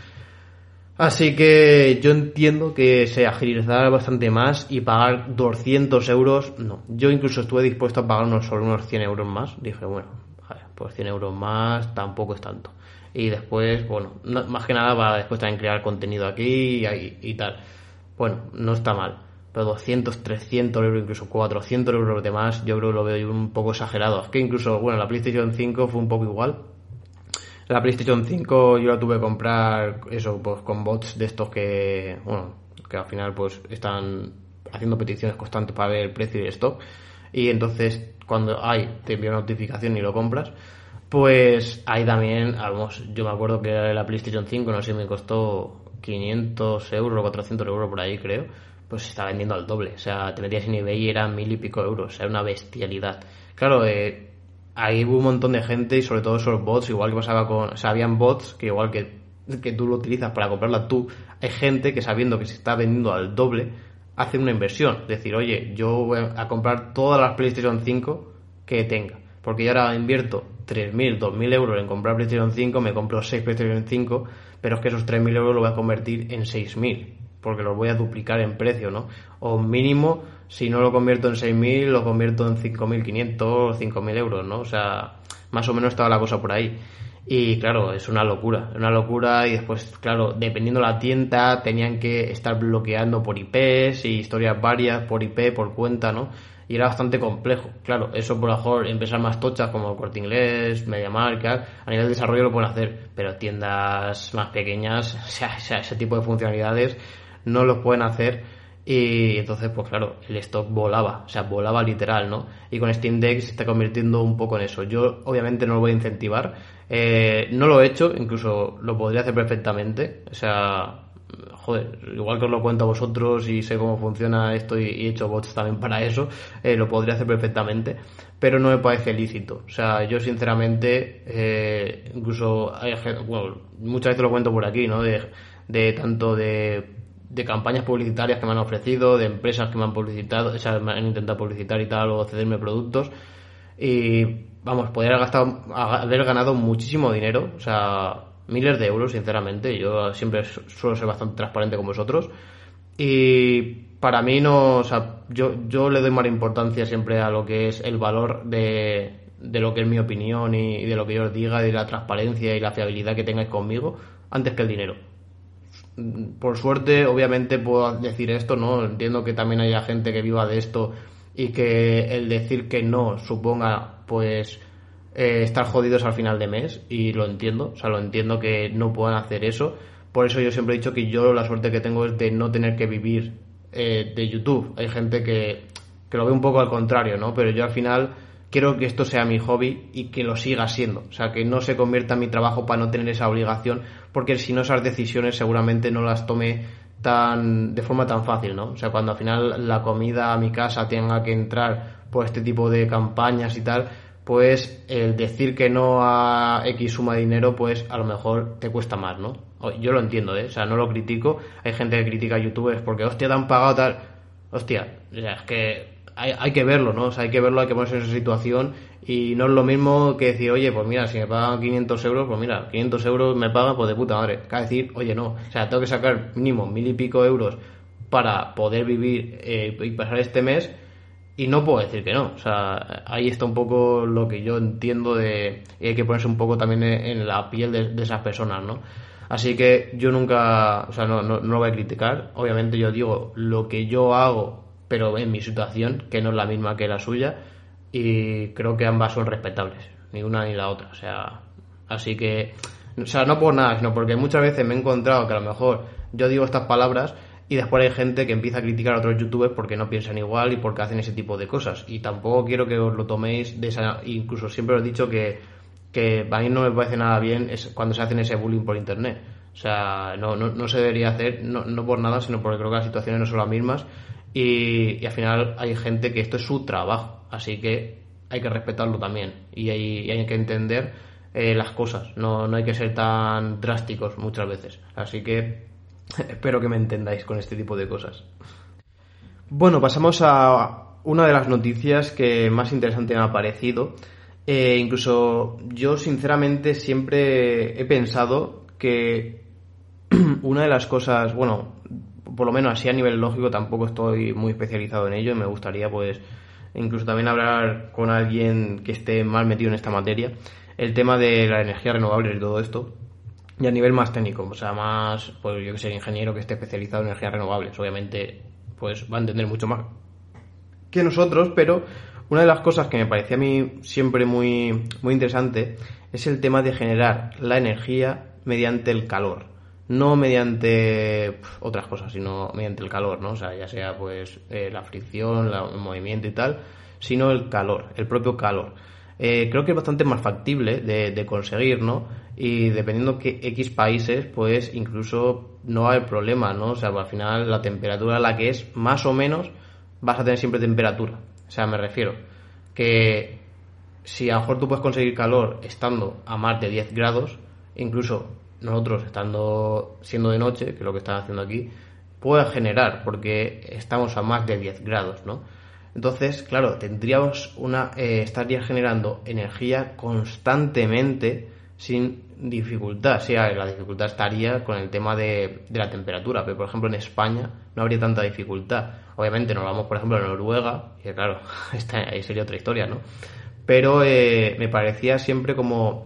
Así que yo entiendo que se agilizará bastante más y pagar 200 euros, no. Yo incluso estuve dispuesto a pagar unos, solo unos 100 euros más. Dije, bueno, pues 100 euros más tampoco es tanto y después, bueno, más que nada va después también crear contenido aquí y, tal. Bueno, no está mal. Pero 200, 300 euros, incluso 400 euros de más, yo creo que lo veo un poco exagerado. Es que incluso, bueno, la PlayStation 5 fue un poco igual. La PlayStation 5 yo la tuve que comprar, eso, pues con bots de estos que, bueno, que al final pues están haciendo peticiones constantes para ver el precio y el stock. Y entonces, cuando hay, te envía una notificación y lo compras pues ahí también, vamos, yo me acuerdo que la PlayStation 5, no sé, me costó 500 euros, 400 euros por ahí, creo. Pues se está vendiendo al doble. O sea, te metías en eBay y eran mil y pico euros. O sea, una bestialidad. Claro, eh, ahí hubo un montón de gente y sobre todo esos bots, igual que pasaba con. O sea, habían bots que igual que, que tú lo utilizas para comprarla tú, hay gente que sabiendo que se está vendiendo al doble, hace una inversión. Decir, oye, yo voy a comprar todas las PlayStation 5 que tenga. Porque yo ahora invierto 3.000, 2.000 euros en comprar PlayStation 5, me compro 6 PlayStation 5, pero es que esos 3.000 euros los voy a convertir en 6.000, porque los voy a duplicar en precio, ¿no? O mínimo, si no lo convierto en 6.000, lo convierto en 5.500 o 5.000 euros, ¿no? O sea, más o menos estaba la cosa por ahí. Y claro, es una locura, una locura y después, claro, dependiendo la tienda, tenían que estar bloqueando por IPs y historias varias por IP, por cuenta, ¿no? Y era bastante complejo. Claro, eso por lo mejor empresas más tochas como Corte Inglés, Market, a nivel de desarrollo lo pueden hacer, pero tiendas más pequeñas, (laughs) o sea, ese tipo de funcionalidades no lo pueden hacer y entonces pues claro, el stock volaba, o sea, volaba literal, ¿no? Y con Steam Deck se está convirtiendo un poco en eso. Yo obviamente no lo voy a incentivar, eh, no lo he hecho, incluso lo podría hacer perfectamente, o sea, joder, igual que os lo cuento a vosotros y sé cómo funciona esto y, he hecho bots también para eso, eh, lo podría hacer perfectamente, pero no me parece lícito. O sea, yo sinceramente, eh, incluso, bueno, muchas veces lo cuento por aquí, ¿no? De, de tanto de, de campañas publicitarias que me han ofrecido, de empresas que me han publicitado, o sea, me han intentado publicitar y tal, o cederme productos, y vamos, podría haber, gastado, haber ganado muchísimo dinero, o sea, miles de euros, sinceramente. Yo siempre suelo ser bastante transparente con vosotros. Y para mí no, o sea, yo, yo le doy más importancia siempre a lo que es el valor de, de lo que es mi opinión y, de lo que yo os diga, de la transparencia y la fiabilidad que tengáis conmigo, antes que el dinero. Por suerte, obviamente puedo decir esto, ¿no? Entiendo que también haya gente que viva de esto y que el decir que no suponga, pues, eh, estar jodidos al final de mes y lo entiendo, o sea, lo entiendo que no puedan hacer eso. Por eso yo siempre he dicho que yo la suerte que tengo es de no tener que vivir eh, de YouTube. Hay gente que, que lo ve un poco al contrario, ¿no? Pero yo al final quiero que esto sea mi hobby y que lo siga siendo. O sea, que no se convierta en mi trabajo para no tener esa obligación, porque si no esas decisiones seguramente no las tome tan de forma tan fácil, ¿no? O sea, cuando al final la comida a mi casa tenga que entrar por este tipo de campañas y tal, pues el decir que no a X suma de dinero, pues a lo mejor te cuesta más, ¿no? Yo lo entiendo, ¿eh? O sea, no lo critico. Hay gente que critica a youtubers porque, hostia, te han pagado tal. Hostia, es que hay, hay, que verlo, ¿no? O sea, hay que verlo, hay que ponerse en esa situación y no es lo mismo que decir, oye, pues mira, si me pagan 500 euros, pues mira, 500 euros me pagan, pues de puta madre. Que decir, oye, no, o sea, tengo que sacar mínimo mil y pico euros para poder vivir eh, y pasar este mes y no puedo decir que no. O sea, ahí está un poco lo que yo entiendo de... Y hay que ponerse un poco también en la piel de, esas personas, ¿no? Así que yo nunca, o sea, no, no, no, lo voy a criticar. Obviamente yo digo lo que yo hago, pero en mi situación, que no es la misma que la suya, y creo que ambas son respetables, ni una ni la otra. O sea, así que, o sea, no por nada, sino porque muchas veces me he encontrado que a lo mejor yo digo estas palabras y después hay gente que empieza a criticar a otros youtubers porque no piensan igual y porque hacen ese tipo de cosas. Y tampoco quiero que os lo toméis de esa... Incluso siempre os he dicho que, que a mí no me parece nada bien es cuando se hacen ese bullying por internet. O sea, no, no, no se debería hacer, no, no, por nada, sino porque creo que las situaciones no son las mismas. Y, al final hay gente que esto es su trabajo. Así que hay que respetarlo también. Y hay, hay que entender eh, las cosas. No, no hay que ser tan drásticos muchas veces. Así que Espero que me entendáis con este tipo de cosas. Bueno, pasamos a una de las noticias que más interesante me ha parecido. Eh, incluso yo sinceramente siempre he pensado que (clears throat) una de las cosas, bueno, por lo menos así a nivel lógico tampoco estoy muy especializado en ello y me gustaría pues incluso también hablar con alguien que esté más metido en esta materia, el tema de la energía renovable y todo esto, y a nivel más técnico, o sea, más, pues yo que sé, ingeniero que esté especializado en energías renovables, obviamente, pues va a entender mucho más que nosotros, pero una de las cosas que me parecía a mí siempre muy, muy interesante es el tema de generar la energía mediante el calor. No mediante otras cosas, sino mediante el calor, ¿no? O sea, ya sea pues eh, la fricción, el movimiento y tal, sino el calor, el propio calor. Eh, creo que es bastante más factible de, conseguir, ¿no? y dependiendo que X países, pues incluso no va a haber problema, ¿no? O sea, al final la temperatura la que es, más o menos, vas a tener siempre temperatura. O sea, me refiero que si a lo mejor tú puedes conseguir calor estando a más de 10 grados, incluso nosotros estando siendo de noche, que es lo que están haciendo aquí, puede generar, porque estamos a más de 10 grados, ¿no? Entonces, claro, tendríamos una, eh, estaría generando energía constantemente sin dificultad. Sí, la dificultad estaría con el tema de, la temperatura, pero por ejemplo en España no habría tanta dificultad. Obviamente nos vamos, por ejemplo, a Noruega, y claro, (laughs) ahí sería otra historia, ¿no? Pero eh, me parecía siempre como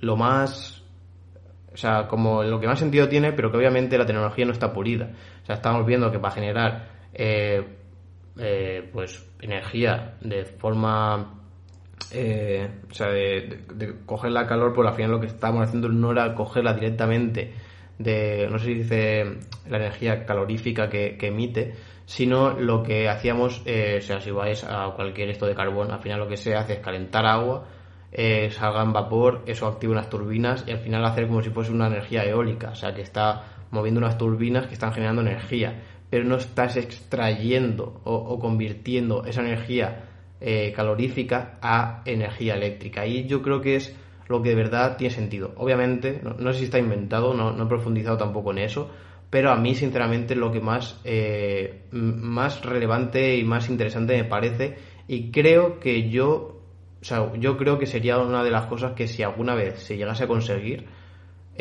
lo más o sea, como lo que más sentido tiene, pero que obviamente la tecnología no está pulida. O sea, estamos viendo que para generar eh, eh, pues energía de forma eh, o sea, de, coger la calor, pues al final lo que estamos haciendo no era cogerla directamente de, no sé si dice la energía calorífica que, emite, sino lo que hacíamos, eh, o sea, si vais a cualquier esto de carbón, al final lo que se hace es calentar agua, eh, salga en vapor, eso activa unas turbinas y al final hacer como si fuese una energía eólica, o sea, que está moviendo unas turbinas que están generando energía, pero no estás extrayendo o convirtiendo esa energía eh, calorífica a energía eléctrica. Y yo creo que es lo que de verdad tiene sentido. Obviamente, no, sé si está inventado, no, he profundizado tampoco en eso, pero a mí sinceramente lo que más, eh, más relevante y más interesante me parece y creo que yo, o sea, yo creo que sería una de las cosas que si alguna vez se llegase a conseguir,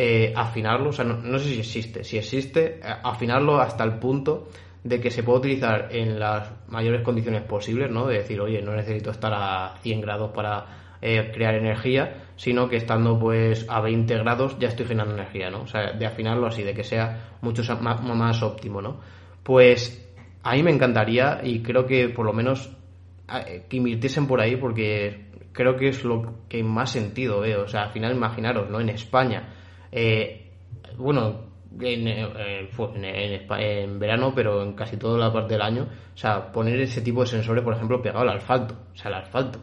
eh, afinarlo, o sea, no, no, sé si existe, si existe, afinarlo hasta el punto de que se puede utilizar en las mayores condiciones posibles, ¿no? De decir, oye, no necesito estar a 100 grados para eh, crear energía, sino que estando pues a 20 grados ya estoy generando energía, ¿no? O sea, de afinarlo así, de que sea mucho más, óptimo, ¿no? Pues a mí me encantaría y creo que por lo menos que invirtiesen por ahí porque creo que es lo que más sentido veo. O sea, al final imaginaros, ¿no? En España, eh, bueno, en, en, verano, pero en casi toda la parte del año. O sea, poner ese tipo de sensores, por ejemplo, pegado al asfalto. O sea, el asfalto.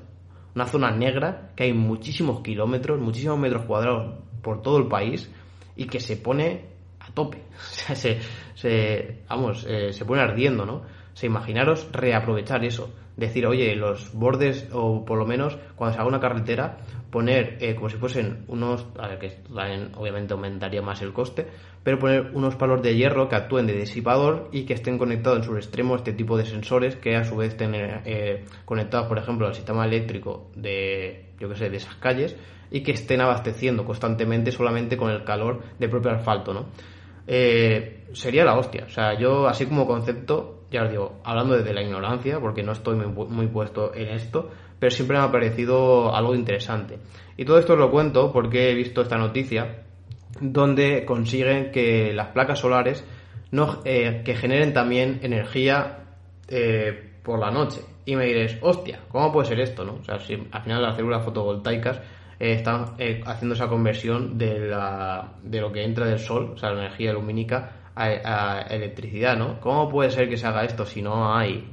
Una zona negra que hay muchísimos kilómetros, muchísimos metros cuadrados por todo el país y que se pone a tope. (laughs) O sea, se, se vamos, eh, se pone ardiendo, ¿no? O imaginaros reaprovechar eso. Decir, oye, los bordes, o por lo menos cuando se haga una carretera, poner eh, como si fuesen unos, a ver, que también obviamente aumentaría más el coste, pero poner unos palos de hierro que actúen de disipador y que estén conectados en sus extremos este tipo de sensores que a su vez estén eh, conectados, por ejemplo, al sistema eléctrico de, yo que sé, de esas calles y que estén abasteciendo constantemente solamente con el calor del propio asfalto, ¿no? Eh, sería la hostia. O sea, yo así como concepto, ya os digo, hablando desde la ignorancia, porque no estoy muy, puesto en esto, pero siempre me ha parecido algo interesante. Y todo esto os lo cuento porque he visto esta noticia donde consiguen que las placas solares no, eh, que generen también energía eh, por la noche. Y me diréis, hostia, ¿cómo puede ser esto? No? O sea, si al final las células fotovoltaicas eh, están eh, haciendo esa conversión de, la, de lo que entra del sol, o sea, la energía lumínica, a, electricidad, ¿no? ¿Cómo puede ser que se haga esto si no hay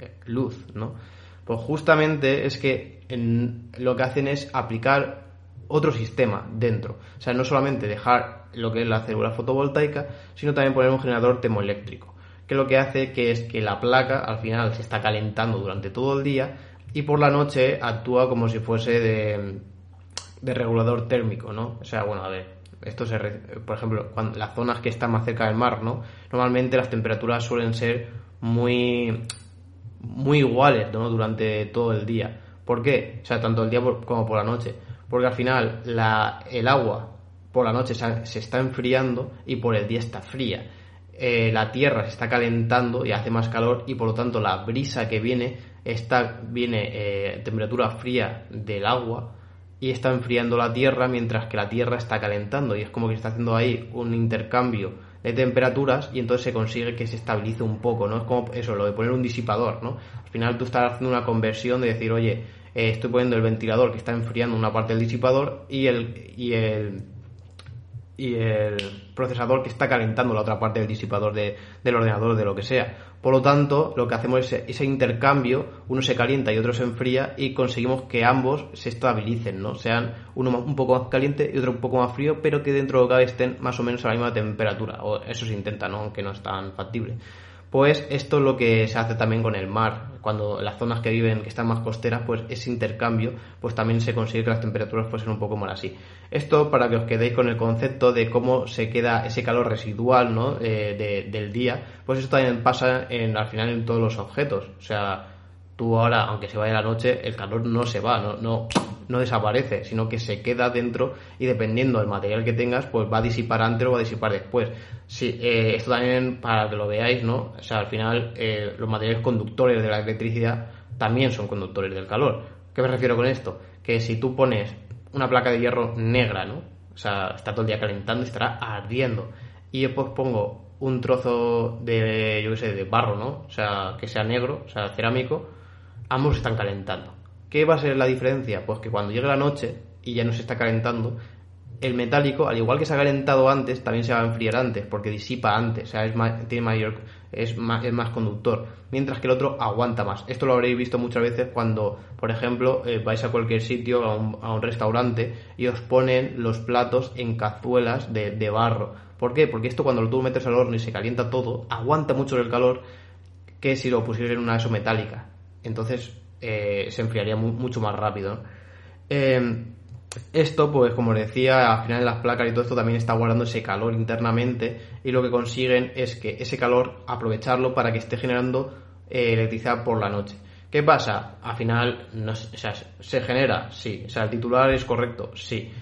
eh, luz, ¿no? Pues justamente es que lo que hacen es aplicar otro sistema dentro. O sea, no solamente dejar lo que es la célula fotovoltaica, sino también poner un generador termoeléctrico, que lo que hace que es que la placa al final se está calentando durante todo el día y por la noche actúa como si fuese de, de regulador térmico, ¿no? O sea, bueno, a ver, esto se, por ejemplo, cuando, las zonas que están más cerca del mar, ¿no? Normalmente las temperaturas suelen ser muy, muy iguales, ¿no? Durante todo el día. ¿Por qué? O sea, tanto el día como por la noche. Porque al final la, el agua por la noche se, está enfriando y por el día está fría. Eh, la tierra se está calentando y hace más calor y por lo tanto la brisa que viene está, viene eh, temperatura fría del agua y está enfriando la Tierra mientras que la Tierra está calentando y es como que está haciendo ahí un intercambio de temperaturas y entonces se consigue que se estabilice un poco, ¿no? Es como eso, lo de poner un disipador, ¿no? Al final tú estás haciendo una conversión de decir, oye, eh, estoy poniendo el ventilador que está enfriando una parte del disipador y el, y el y el procesador que está calentando la otra parte del disipador de, del ordenador de lo que sea. Por lo tanto, lo que hacemos es ese intercambio, uno se calienta y otro se enfría y conseguimos que ambos se estabilicen, ¿no? Sean uno un poco más caliente y otro un poco más frío, pero que dentro de lo que estén más o menos a la misma temperatura. O eso se intenta, ¿no? Aunque no es tan factible. Pues esto es lo que se hace también con el mar. Cuando las zonas que viven, que están más costeras, pues ese intercambio, pues también se consigue que las temperaturas fuesen un poco más así. Esto para que os quedéis con el concepto de cómo se queda ese calor residual ¿no? Eh, del día, pues esto también pasa en, al final en todos los objetos. O sea, tú ahora, aunque se vaya la noche, el calor no se va, no, no, no desaparece, sino que se queda dentro y dependiendo del material que tengas, pues va a disipar antes o va a disipar después. Sí, eh, esto también para que lo veáis, ¿no? O sea, al final eh, los materiales conductores de la electricidad también son conductores del calor. ¿Qué me refiero con esto? Que si tú pones una placa de hierro negra, ¿no? O sea, está todo el día calentando y estará ardiendo. Y yo pues pongo un trozo de, yo qué sé, de barro, ¿no? O sea, que sea negro, o sea, cerámico, ambos están calentando. ¿Qué va a ser la diferencia? Pues que cuando llegue la noche y ya no se está calentando, el metálico, al igual que se ha calentado antes, también se va a enfriar antes, porque disipa antes, o sea, es más, tiene mayor, es más, es más conductor, mientras que el otro aguanta más. Esto lo habréis visto muchas veces cuando, por ejemplo, eh, vais a cualquier sitio, a un, a un, restaurante, y os ponen los platos en cazuelas de, barro. ¿Por qué? Porque esto cuando tú metes al horno y se calienta todo, aguanta mucho el calor que si lo pusieras en una eso metálica entonces eh, se enfriaría mucho más rápido. Eh, esto, pues como decía, al final las placas y todo esto también está guardando ese calor internamente y lo que consiguen es que ese calor aprovecharlo para que esté generando eh, electricidad por la noche. ¿Qué pasa? Al final no, se genera, sí. O sea, el titular es correcto, sí.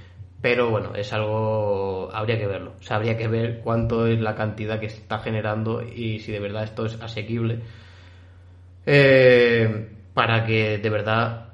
Pero bueno, es algo. Habría que verlo. O sea, habría que ver cuánto es la cantidad que está generando y si de verdad esto es asequible eh, para que de verdad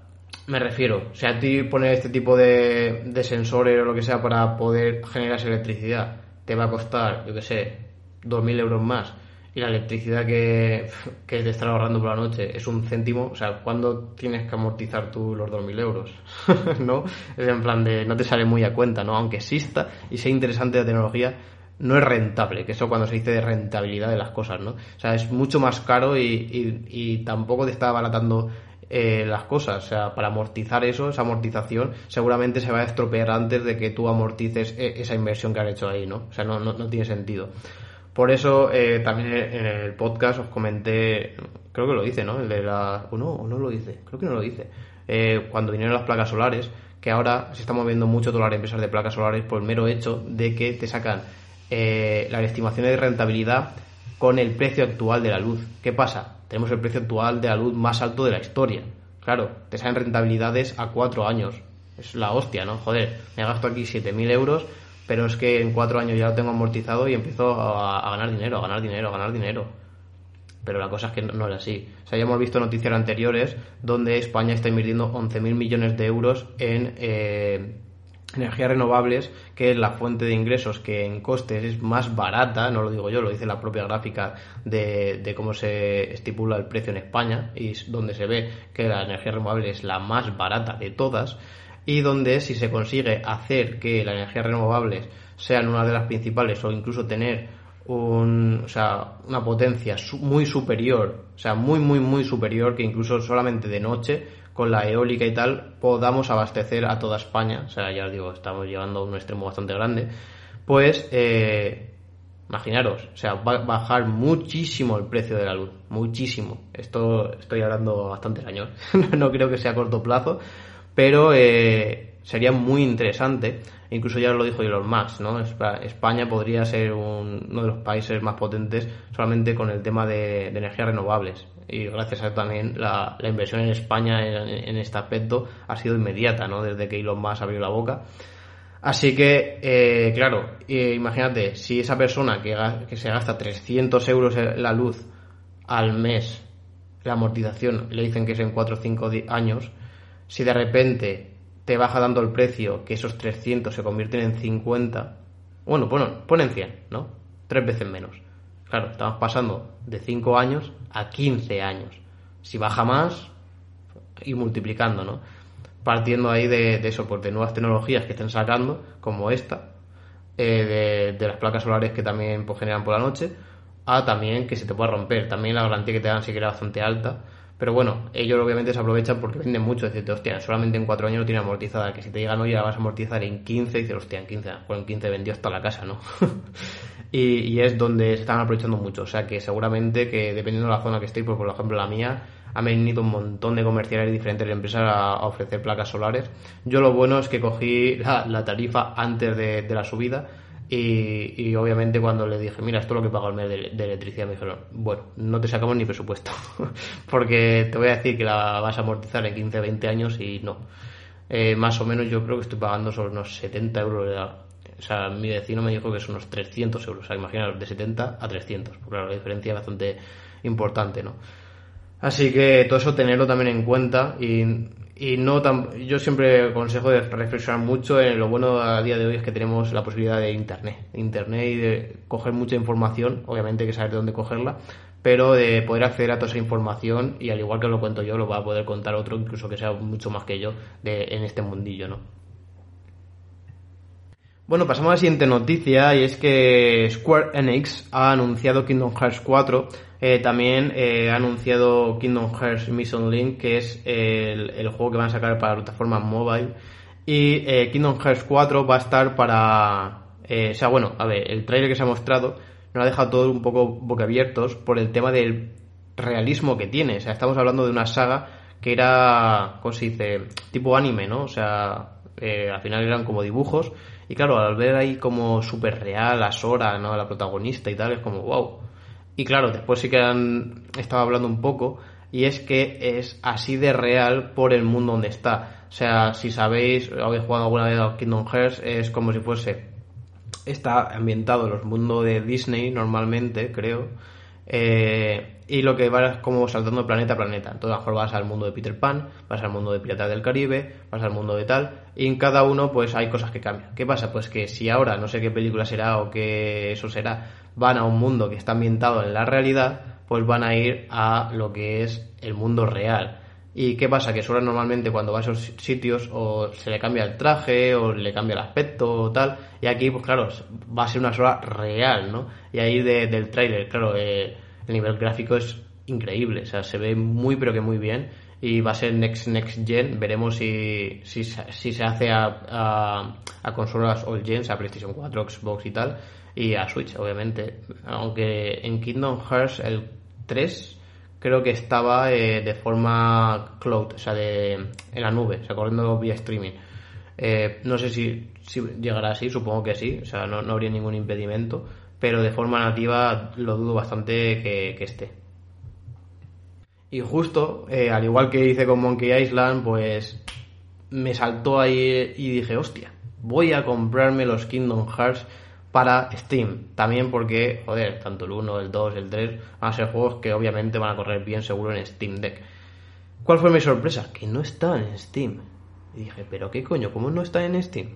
me refiero, o sea, a ti poner este tipo de, de sensores o lo que sea para poder generar esa electricidad te va a costar, yo que sé, 2.000 euros más y la electricidad que, (laughs) que te estás ahorrando por la noche es un céntimo, o sea, ¿cuándo tienes que amortizar tú los 2.000 euros? (laughs) ¿No? Es en plan de, no te sale muy a cuenta, ¿no? Aunque exista y sea interesante la tecnología, no es rentable, que eso cuando se dice de rentabilidad de las cosas, ¿no? O sea, es mucho más caro y, y, tampoco te está abaratando eh, las cosas. O sea, para amortizar eso, esa amortización, seguramente se va a estropear antes de que tú amortices eh, esa inversión que has hecho ahí, ¿no? O sea, no, no, no tiene sentido. Por eso eh, también en el podcast os comenté, creo que lo dice, ¿no? El de la... o no, o no lo dice, creo que no lo dice. Eh, cuando vinieron las placas solares, que ahora se está moviendo mucho todas las empresas de placas solares por el mero hecho de que te sacan eh, las estimaciones de rentabilidad con el precio actual de la luz. ¿Qué pasa? Tenemos el precio actual de la luz más alto de la historia. Claro, te salen rentabilidades a cuatro años. Es la hostia, ¿no? Joder, me gasto aquí 7.000 euros, pero es que en cuatro años ya lo tengo amortizado y empiezo a, ganar dinero, a ganar dinero, a ganar dinero pero la cosa es que no, era así. O sea, ya hemos visto noticias anteriores donde España está invirtiendo 11.000 millones de euros en eh, energías renovables, que es la fuente de ingresos que en costes es más barata, no lo digo yo, lo dice la propia gráfica de, de cómo se estipula el precio en España y donde se ve que la energía renovable es la más barata de todas y donde si se consigue hacer que las energías renovables sean una de las principales o incluso tener un, o sea, una potencia muy superior, o sea, muy, muy, muy superior, que incluso solamente de noche, con la eólica y tal, podamos abastecer a toda España, o sea, ya os digo, estamos llevando un extremo bastante grande, pues, eh, imaginaros, o sea, va a bajar muchísimo el precio de la luz, muchísimo. Esto estoy hablando bastantes (laughs) años, no creo que sea a corto plazo, pero eh, sería muy interesante incluso ya lo dijo Elon Musk, ¿no? España podría ser uno de los países más potentes solamente con el tema de, energías renovables. Y gracias a también la, inversión en España en, este aspecto ha sido inmediata, ¿no? Desde que Elon Musk abrió la boca. Así que, eh, claro, imagínate, si esa persona que, se gasta 300 euros la luz al mes, la amortización le dicen que es en 4 o 5 años, si de repente te baja dando el precio, que esos 300 se convierten en 50, bueno, ponen 100, ¿no? Tres veces menos. Claro, estamos pasando de 5 años a 15 años. Si baja más, y multiplicando, ¿no? Partiendo ahí de, de eso, pues de nuevas tecnologías que estén sacando, como esta, eh, de, las placas solares que también pues, generan por la noche, a también que se te pueda romper. También la garantía que te dan si que era bastante alta pero bueno, ellos obviamente se aprovechan porque venden mucho. Decirte, hostia, solamente en cuatro años no tiene amortizada. Que si te llegan hoy la vas a amortizar en 15, y dices, hostia, en 15, bueno, en 15 vendió hasta la casa, ¿no? (laughs) y, es donde se están aprovechando mucho. O sea que seguramente que dependiendo de la zona que estéis, pues por ejemplo la mía, ha venido un montón de comerciales y diferentes empresas a, ofrecer placas solares. Yo lo bueno es que cogí la, tarifa antes de la subida y, obviamente cuando le dije, mira, esto es lo que pago al mes de, electricidad, me dijeron, bueno, no te sacamos ni presupuesto, (laughs) porque te voy a decir que la vas a amortizar en 15, 20 años y no. Eh, más o menos yo creo que estoy pagando sobre unos 70 euros. o sea, mi vecino me dijo que son unos 300 euros. O sea, imaginaos, de 70 a 300. Porque claro, la diferencia es bastante importante, ¿no? Así que todo eso tenerlo también en cuenta y y no tan, yo siempre aconsejo de reflexionar mucho en lo bueno a día de hoy es que tenemos la posibilidad de internet internet y de coger mucha información obviamente hay que saber de dónde cogerla pero de poder acceder a toda esa información y al igual que lo cuento yo lo va a poder contar otro incluso que sea mucho más que yo de, en este mundillo no bueno, pasamos a la siguiente noticia y es que Square Enix ha anunciado Kingdom Hearts 4 eh, también eh, ha anunciado Kingdom Hearts Mission Link, que es el, juego que van a sacar para la plataforma mobile. Y eh, Kingdom Hearts 4 va a estar para... o sea, bueno, a ver, el trailer que se ha mostrado nos ha dejado todo un poco boquiabiertos por el tema del realismo que tiene. O sea, estamos hablando de una saga que era, ¿cómo se dice? Tipo anime, ¿no? O sea, al final eran como dibujos. Y claro, al ver ahí como súper real a Sora, ¿no? La protagonista y tal, es como, wow y claro, después sí que han estado hablando un poco, y es que es así de real por el mundo donde está. O sea, si sabéis, habéis jugado alguna vez a Kingdom Hearts, es como si fuese. Está ambientado en los mundos de Disney normalmente, creo. Eh, y lo que va es como saltando planeta a planeta. Entonces, a lo mejor vas al mundo de Peter Pan, vas al mundo de Piratas del Caribe, vas al mundo de tal, y en cada uno, pues hay cosas que cambian. ¿Qué pasa? Pues que si ahora, no sé qué película será o qué eso será, van a un mundo que está ambientado en la realidad, pues van a ir a lo que es el mundo real. ¿Y qué pasa? Que suele normalmente cuando va a esos sitios o se le cambia el traje o le cambia el aspecto o tal. Y aquí, pues claro, va a ser una sola real, ¿no? Y ahí del tráiler, claro, eh, el nivel gráfico es increíble. O sea, se ve muy pero que muy bien. Y va a ser Next Next Gen. Veremos si, si, si se hace a, a, a consolas all gen, a PlayStation 4, Xbox y tal y a Switch, obviamente. Aunque en Kingdom Hearts el 3 creo que estaba eh, de forma cloud, o sea, de, en la nube, o sea, corriendo vía streaming. Eh, no sé si, llegará así, supongo que sí, o sea, no, no, habría ningún impedimento, pero de forma nativa lo dudo bastante que, que esté. Y justo, eh, al igual que hice con Monkey Island, pues me saltó ahí y dije, hostia, voy a comprarme los Kingdom Hearts para Steam. También porque, joder, tanto el 1, el 2, el 3 van a ser juegos que obviamente van a correr bien seguro en Steam Deck. ¿Cuál fue mi sorpresa? Que no están en Steam. Y dije, pero qué coño, ¿cómo no están en Steam?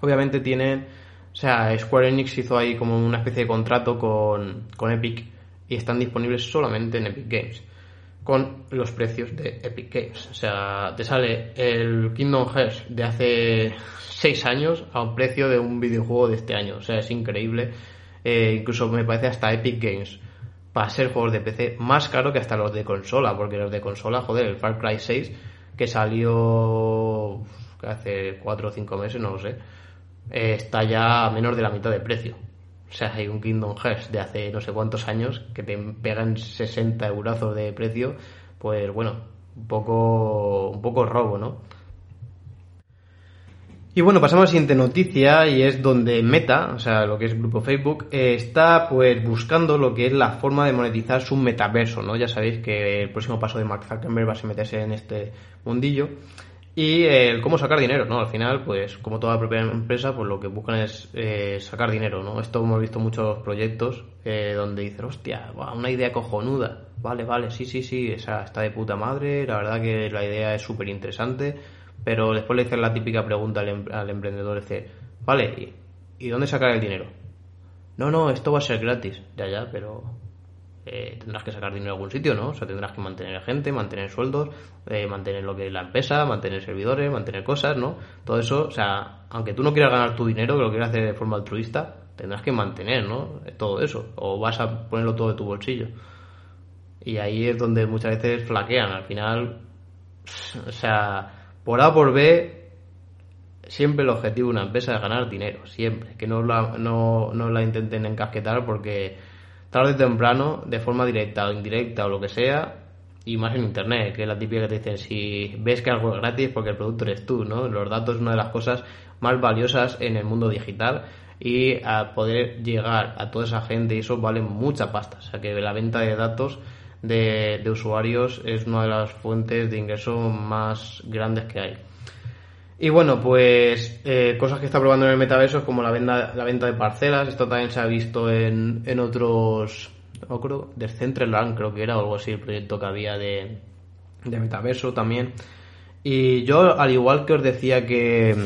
Obviamente tienen, o sea, Square Enix hizo ahí como una especie de contrato con, con Epic y están disponibles solamente en Epic Games con los precios de Epic Games. O sea, te sale el Kingdom Hearts de hace 6 años a un precio de un videojuego de este año. O sea, es increíble. Eh, incluso me parece hasta Epic Games para ser juegos de PC más caro que hasta los de consola, porque los de consola, joder, el Far Cry 6 que salió hace 4 o 5 meses, no lo sé, eh, está ya a menos de la mitad de precio. O sea, hay un Kingdom Hearts de hace no sé cuántos años que te pegan 60 eurazos de precio, pues bueno, un poco, un poco robo, ¿no? Y bueno, pasamos a la siguiente noticia y es donde Meta, o sea, lo que es el grupo Facebook, está pues buscando lo que es la forma de monetizar su metaverso, ¿no? Ya sabéis que el próximo paso de Mark Zuckerberg va a meterse en este mundillo y el cómo sacar dinero, ¿no? Al final, pues como toda propia empresa, pues lo que buscan es eh, sacar dinero, ¿no? Esto hemos visto muchos proyectos eh, donde dicen, hostia, una idea cojonuda, vale, vale, sí, sí, sí, esa está de puta madre, la verdad que la idea es súper interesante, pero después le dicen la típica pregunta al, em-, al emprendedor, dice, vale, ¿y dónde sacar el dinero? No, no, esto va a ser gratis, ya, ya, pero eh, tendrás que sacar dinero de algún sitio, ¿no? O sea, tendrás que mantener gente, mantener sueldos, eh, mantener lo que es la empresa, mantener servidores, mantener cosas, ¿no? Todo eso, o sea, aunque tú no quieras ganar tu dinero, que lo quieras hacer de forma altruista, tendrás que mantener, ¿no? Todo eso, o vas a ponerlo todo de tu bolsillo. Y ahí es donde muchas veces flaquean, al final, o sea, por A por B, siempre el objetivo de una empresa es ganar dinero, siempre, que no la, no, no la intenten encasquetar porque tarde o temprano, de forma directa o indirecta o lo que sea, y más en internet, que es la típica que te dicen, si ves que algo es gratis porque el producto eres tú, ¿no? Los datos es una de las cosas más valiosas en el mundo digital y a poder llegar a toda esa gente y eso vale mucha pasta. O sea que la venta de datos de, de usuarios es una de las fuentes de ingreso más grandes que hay. Y bueno, pues eh, cosas que está probando en el metaverso es como la venta, la venta de parcelas. Esto también se ha visto en, en otros, no creo, de Centraland creo que era o algo así, el proyecto que había de, de metaverso también. Y yo, al igual que os decía que,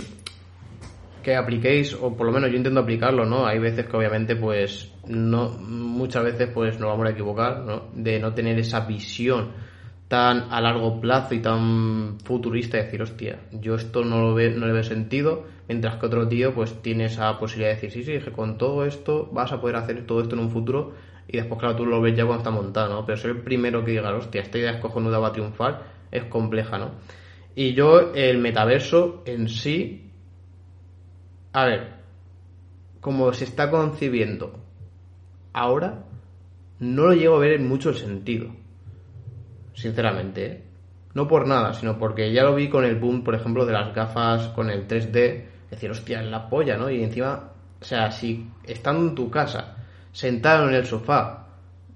que apliquéis, o por lo menos yo intento aplicarlo, ¿no? Hay veces que obviamente, pues, no, muchas veces, pues, nos vamos a equivocar, ¿no? De no tener esa visión tan a largo plazo y tan futurista y decir, hostia, yo esto no lo ve, no le veo sentido, mientras que otro tío pues tiene esa posibilidad de decir, sí, sí, que con todo esto vas a poder hacer todo esto en un futuro y después claro, tú lo ves ya cuando está montado, ¿no? Pero ser el primero que diga, hostia, esta idea es cojonuda, va a triunfar, es compleja, ¿no? Y yo, el metaverso en sí, a ver, como se está concibiendo ahora, no lo llego a ver en mucho sentido sinceramente. No por nada, sino porque ya lo vi con el boom, por ejemplo, de las gafas con el 3D. Decir, hostia, es la polla, ¿no? Y encima, o sea, si estando en tu casa, sentado en el sofá,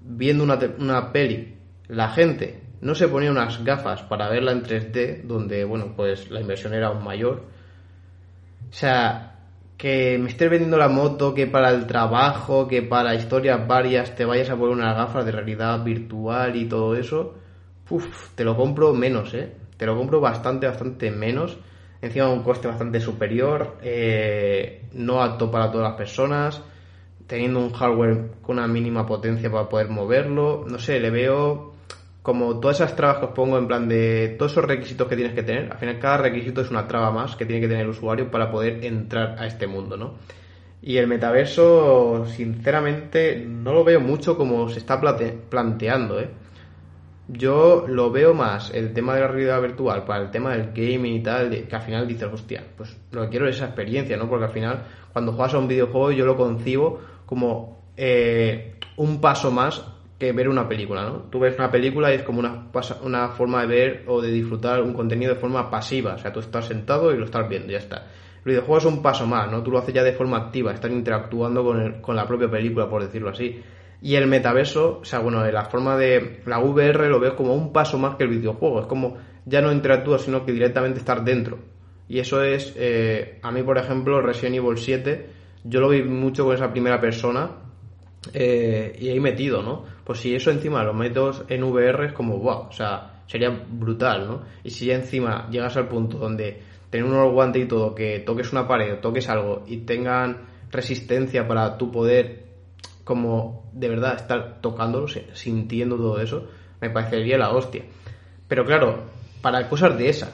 viendo una, una peli, la gente no se ponía unas gafas para verla en 3D, donde, bueno, pues la inversión era aún mayor. O sea, que me estés vendiendo la moto, que para el trabajo, que para historias varias te vayas a poner unas gafas de realidad virtual y todo eso Uf, te lo compro menos, ¿eh? Te lo compro bastante, bastante menos. Encima un coste bastante superior, eh, no apto para todas las personas, teniendo un hardware con una mínima potencia para poder moverlo. No sé, le veo como todas esas trabas que os pongo en plan de todos esos requisitos que tienes que tener. Al final cada requisito es una traba más que tiene que tener el usuario para poder entrar a este mundo, ¿no? Y el metaverso, sinceramente, no lo veo mucho como se está planteando, ¿eh? Yo lo veo más el tema de la realidad virtual para el tema del gaming y tal, que al final dices, hostia, pues lo que quiero es esa experiencia, ¿no? Porque al final, cuando juegas a un videojuego, yo lo concibo como eh, un paso más que ver una película, ¿no? Tú ves una película y es como una, una forma de ver o de disfrutar un contenido de forma pasiva, o sea, tú estás sentado y lo estás viendo, ya está. El videojuego es un paso más, ¿no? Tú lo haces ya de forma activa, estás interactuando con, con la propia película, por decirlo así. Y el metaverso, o sea, bueno, la forma de la VR lo veo como un paso más que el videojuego. Es como ya no interactúas, sino que directamente estar dentro. Y eso es, eh, a mí, por ejemplo, Resident Evil 7, yo lo vi mucho con esa primera persona eh, y ahí metido, ¿no? Pues si eso encima lo meto en VR es como, wow, o sea, sería brutal, ¿no? Y si ya encima llegas al punto donde tener un guante y todo, que toques una pared, toques algo y tengan resistencia para tu poder como de verdad estar tocándolo, sintiendo todo eso, me parecería la hostia. Pero claro, para cosas de esa,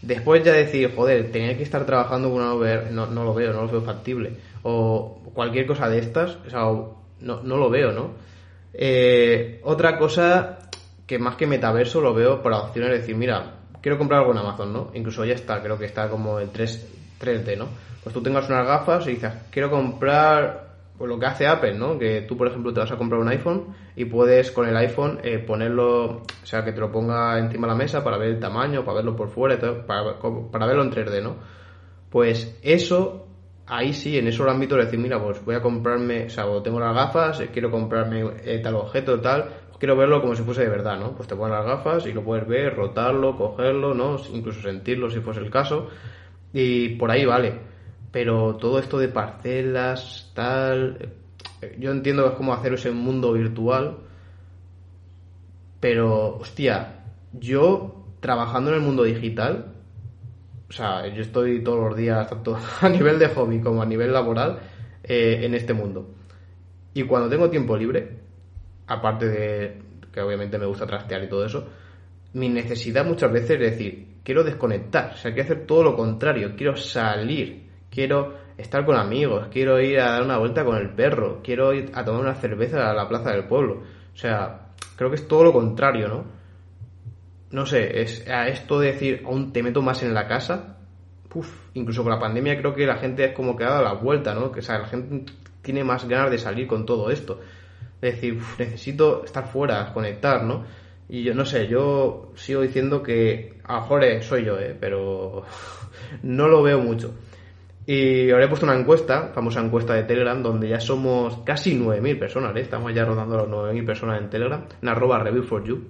después ya decir, joder, tenía que estar trabajando con una VR, no, no lo veo, no lo veo factible. O cualquier cosa de estas, o sea, no, no lo veo, ¿no? Eh, otra cosa que más que metaverso lo veo por opciones de decir, mira, quiero comprar algo en Amazon, ¿no? Incluso ya está, creo que está como en 3, 3D, ¿no? Pues tú tengas unas gafas y dices, quiero comprar pues lo que hace Apple, ¿no? Que tú, por ejemplo, te vas a comprar un iPhone y puedes con el iPhone eh, ponerlo, o sea, que te lo ponga encima de la mesa para ver el tamaño, para verlo por fuera, para, para verlo en 3D, ¿no? Pues eso, ahí sí, en esos ámbitos, decir, mira, pues voy a comprarme, o sea, tengo las gafas, eh, quiero comprarme eh, tal objeto, tal, quiero verlo como si fuese de verdad, ¿no? Pues te pones las gafas y lo puedes ver, rotarlo, cogerlo, ¿no? Incluso sentirlo si fuese el caso. Y por ahí vale pero todo esto de parcelas, tal, yo entiendo que es como hacer ese mundo virtual, pero, hostia, yo trabajando en el mundo digital, o sea, yo estoy todos los días, tanto (laughs) a nivel de hobby como a nivel laboral, eh, en este mundo. Y cuando tengo tiempo libre, aparte de que obviamente me gusta trastear y todo eso, mi necesidad muchas veces es decir, quiero desconectar, o sea, quiero hacer todo lo contrario, quiero salir, quiero estar con amigos, quiero ir a dar una vuelta con el perro, quiero ir a tomar una cerveza a la plaza del pueblo. O sea, creo que es todo lo contrario, ¿no? No sé, es a esto de decir, aún te meto más en la casa, Uf, incluso con la pandemia creo que la gente es como que ha dado la vuelta, ¿no? Que o sea, la gente tiene más ganas de salir con todo esto. Es decir, necesito estar fuera, conectar, ¿no? Y yo no sé, yo sigo diciendo que a lo mejor soy yo, ¿eh? Pero (laughs) no lo veo mucho. Y ahora he puesto una encuesta, famosa encuesta de Telegram, donde ya somos casi 9.000 personas, ¿eh? estamos ya rodando las 9.000 personas en Telegram, en arroba review for you,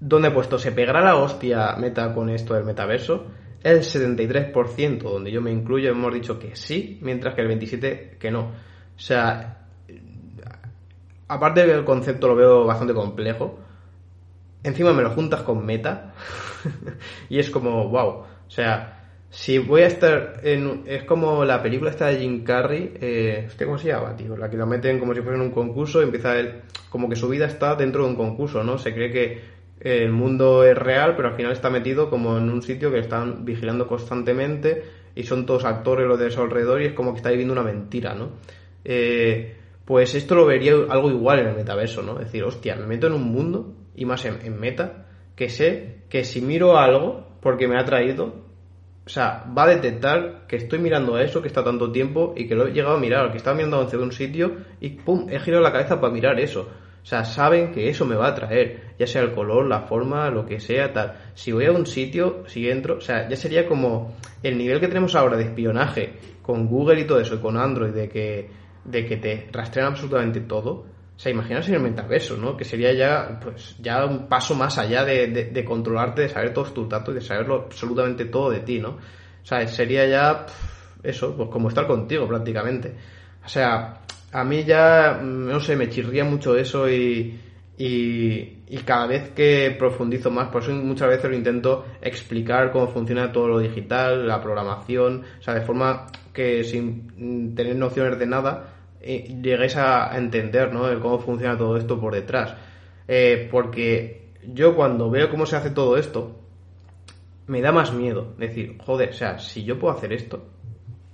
donde he puesto, ¿se pegará la hostia meta con esto del metaverso? El 73%, donde yo me incluyo, hemos dicho que sí, mientras que el 27% que no. O sea, aparte del concepto lo veo bastante complejo, encima me lo juntas con meta, (laughs) y es como, wow, o sea si voy a estar en... Es como la película esta de Jim Carrey, eh, ¿cómo se llama, tío? La que lo meten como si fuera en un concurso y empieza él... Como que su vida está dentro de un concurso, ¿no? Se cree que el mundo es real, pero al final está metido como en un sitio que están vigilando constantemente y son todos actores los de su alrededor y es como que está viviendo una mentira, ¿no? Eh, pues esto lo vería algo igual en el metaverso, ¿no? Es decir, hostia, me meto en un mundo, y más en meta, que sé que si miro algo porque me ha traído, o sea, va a detectar que estoy mirando a eso que está tanto tiempo y que lo he llegado a mirar, que estaba mirando hacia un sitio y pum, he girado la cabeza para mirar eso. O sea, saben que eso me va a traer, ya sea el color, la forma, lo que sea, tal. Si voy a un sitio, si entro, o sea, ya sería como el nivel que tenemos ahora de espionaje con Google y todo eso, y con Android, de que, de que te rastrean absolutamente todo. O sea, imaginaos en el metaverso, ¿no? Que sería ya, pues, ya un paso más allá de, de, controlarte, de saber todos tus datos y de saberlo absolutamente todo de ti, ¿no? O sea, sería ya, eso, pues como estar contigo prácticamente. O sea, a mí ya, mm, no sé, me chirría mucho eso y, y, y, cada vez que profundizo más, por eso muchas veces lo intento explicar cómo funciona todo lo digital, la programación, o sea, de forma que sin tener nociones de nada, lleguéis a entender ¿no? cómo funciona todo esto por detrás. Eh, porque yo cuando veo cómo se hace todo esto, me da más miedo. Decir, joder, o sea, si yo puedo hacer esto,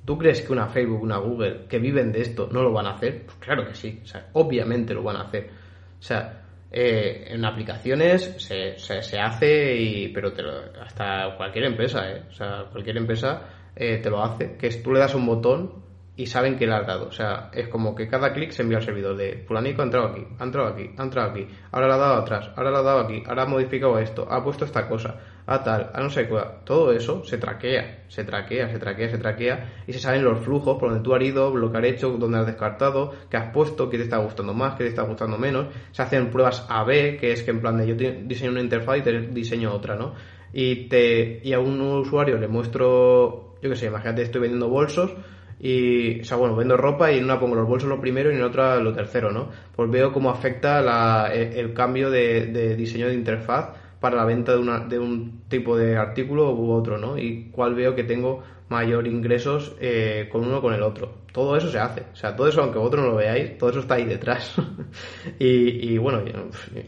¿tú crees que una Facebook, una Google, que viven de esto, no lo van a hacer? Pues claro que sí, o sea, obviamente lo van a hacer. O sea, Eh, en aplicaciones se, se, hace, y, pero hasta cualquier empresa, ¿eh? o sea, cualquier empresa eh, te lo hace, que es tú le das un botón y saben que le has dado. O sea, es como que cada clic se envía al servidor de fulanico ha entrado aquí, ha entrado aquí, ha entrado aquí, ahora le ha dado atrás, ahora le ha dado aquí, ahora ha modificado esto, ha puesto esta cosa, a tal, a no sé cuál. Todo eso se traquea, se traquea, se traquea, se traquea y se saben los flujos por donde tú has ido, lo que has hecho, dónde has descartado, qué has puesto, qué te está gustando más, qué te está gustando menos. Se hacen pruebas A-B, que es que en plan de yo diseño una interfaz y te diseño otra, ¿no? Y, te, y a un usuario le muestro, yo qué sé, imagínate, estoy vendiendo bolsos y, o sea, bueno, vendo ropa y en una pongo los bolsos lo primero y en otra lo tercero, ¿no? Pues veo cómo afecta la, el, cambio de, diseño de interfaz para la venta de, una, un tipo de artículo u otro, ¿no? Y cuál veo que tengo mayor ingresos eh, con uno o con el otro. Todo eso se hace. O sea, todo eso, aunque vosotros no lo veáis, todo eso está ahí detrás. (laughs) y, y, bueno,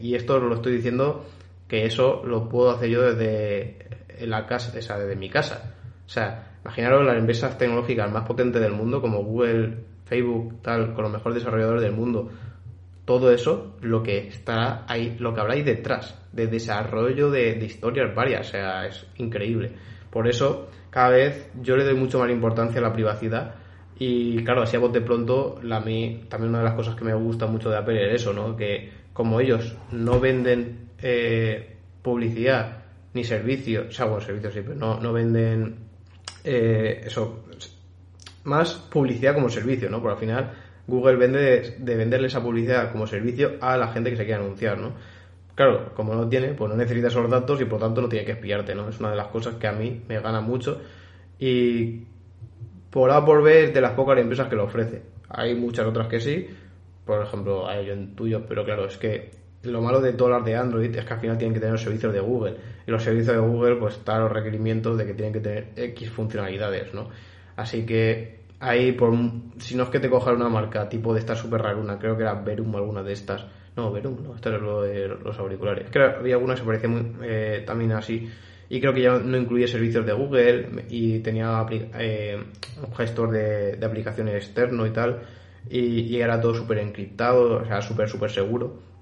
y esto lo estoy diciendo que eso lo puedo hacer yo desde la casa, o sea, desde mi casa. O sea, Imaginaros las empresas tecnológicas más potentes del mundo, como Google, Facebook, tal, con los mejores desarrolladores del mundo. Todo eso, lo que está ahí, lo que habláis detrás, de desarrollo de, historias varias, o sea, es increíble. Por eso, cada vez yo le doy mucho más importancia a la privacidad. Y claro, así a de pronto, la, mí, también una de las cosas que me gusta mucho de Apple es eso, ¿no? Que como ellos no venden eh, publicidad ni servicios, o sea, bueno, servicios sí, pero no, no venden eh, eso, más publicidad como servicio, ¿no? Porque al final Google vende de, venderle esa publicidad como servicio a la gente que se quiere anunciar, ¿no? Claro, como no tiene, pues no necesita esos datos y por tanto no tiene que espiarte, ¿no? Es una de las cosas que a mí me gana mucho y por A por B de las pocas empresas que lo ofrece. Hay muchas otras que sí, por ejemplo, hay yo en tuyo, pero claro, es que lo malo de todas las de Android es que al final tienen que tener los servicios de Google. Y los servicios de Google, pues están los requerimientos de que tienen que tener X funcionalidades, ¿no? Así que ahí, por, si no es que te cojan una marca tipo de esta super raruna, creo que era Verum alguna de estas. No, Verum, no, esto era lo de los auriculares. Creo que había alguna que se parecía muy, eh, también así. Y creo que ya no incluía servicios de Google y tenía eh, un gestor de, aplicaciones externo y tal. Y, y era todo súper encriptado, o sea, súper, súper seguro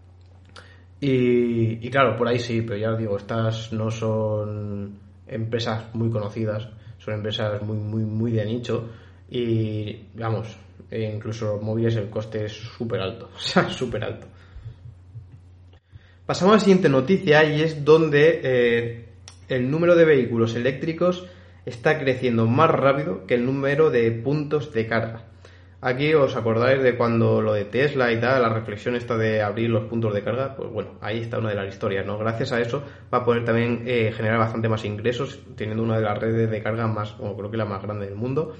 y, claro, por ahí sí, pero ya os digo, estas no son empresas muy conocidas, son empresas muy, muy, muy de nicho y, vamos, e incluso los móviles el coste es súper alto, (laughs) o sea, súper alto. Pasamos a la siguiente noticia y es donde eh, el número de vehículos eléctricos está creciendo más rápido que el número de puntos de carga. Aquí os acordáis de cuando lo de Tesla y tal, la reflexión esta de abrir los puntos de carga, pues bueno, ahí está una de las historias, ¿no? Gracias a eso va a poder también eh, generar bastante más ingresos, teniendo una de las redes de carga más, como creo que la más grande del mundo.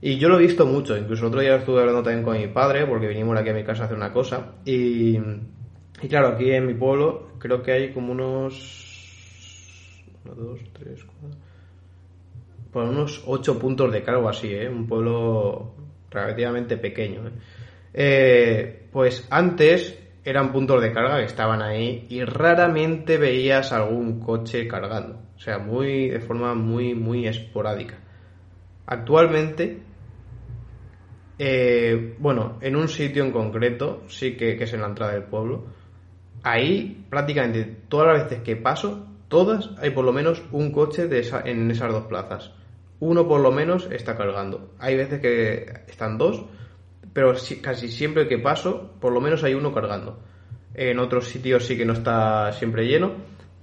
Y yo lo he visto mucho, incluso el otro día estuve hablando también con mi padre, porque vinimos aquí a mi casa a hacer una cosa, y, y claro, aquí en mi pueblo creo que hay como unos... Uno, dos, tres, cuatro... Por unos ocho puntos de carga así, ¿eh? Un pueblo relativamente pequeño. ¿eh? Eh, pues antes eran puntos de carga que estaban ahí y raramente veías algún coche cargando. O sea, muy de forma muy, muy esporádica. Actualmente, eh, bueno, en un sitio en concreto, sí que, es en la entrada del pueblo, ahí prácticamente todas las veces que paso, todas hay por lo menos un coche de en esas dos plazas uno por lo menos está cargando. Hay veces que están dos, pero casi siempre que paso, por lo menos hay uno cargando. En otros sitios sí que no está siempre lleno,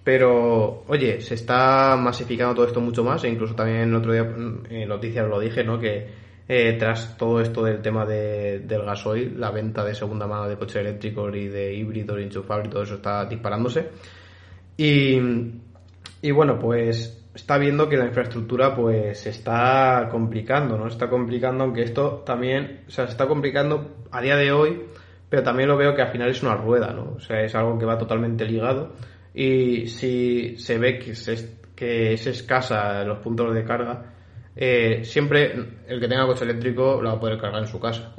pero oye, se está masificando todo esto mucho más, e incluso también el otro día en noticias lo dije, ¿no? Que eh, tras todo esto del tema de, del gasoil, la venta de segunda mano de coches eléctricos y de híbridos enchufables y todo eso está disparándose. Y, y bueno, pues está viendo que la infraestructura pues se está complicando, ¿no? Está complicando, aunque esto también, o sea, se está complicando a día de hoy, pero también lo veo que al final es una rueda, ¿no? O sea, es algo que va totalmente ligado y si se ve que, se, que es escasa los puntos de carga, eh, siempre el que tenga coche eléctrico lo va a poder cargar en su casa.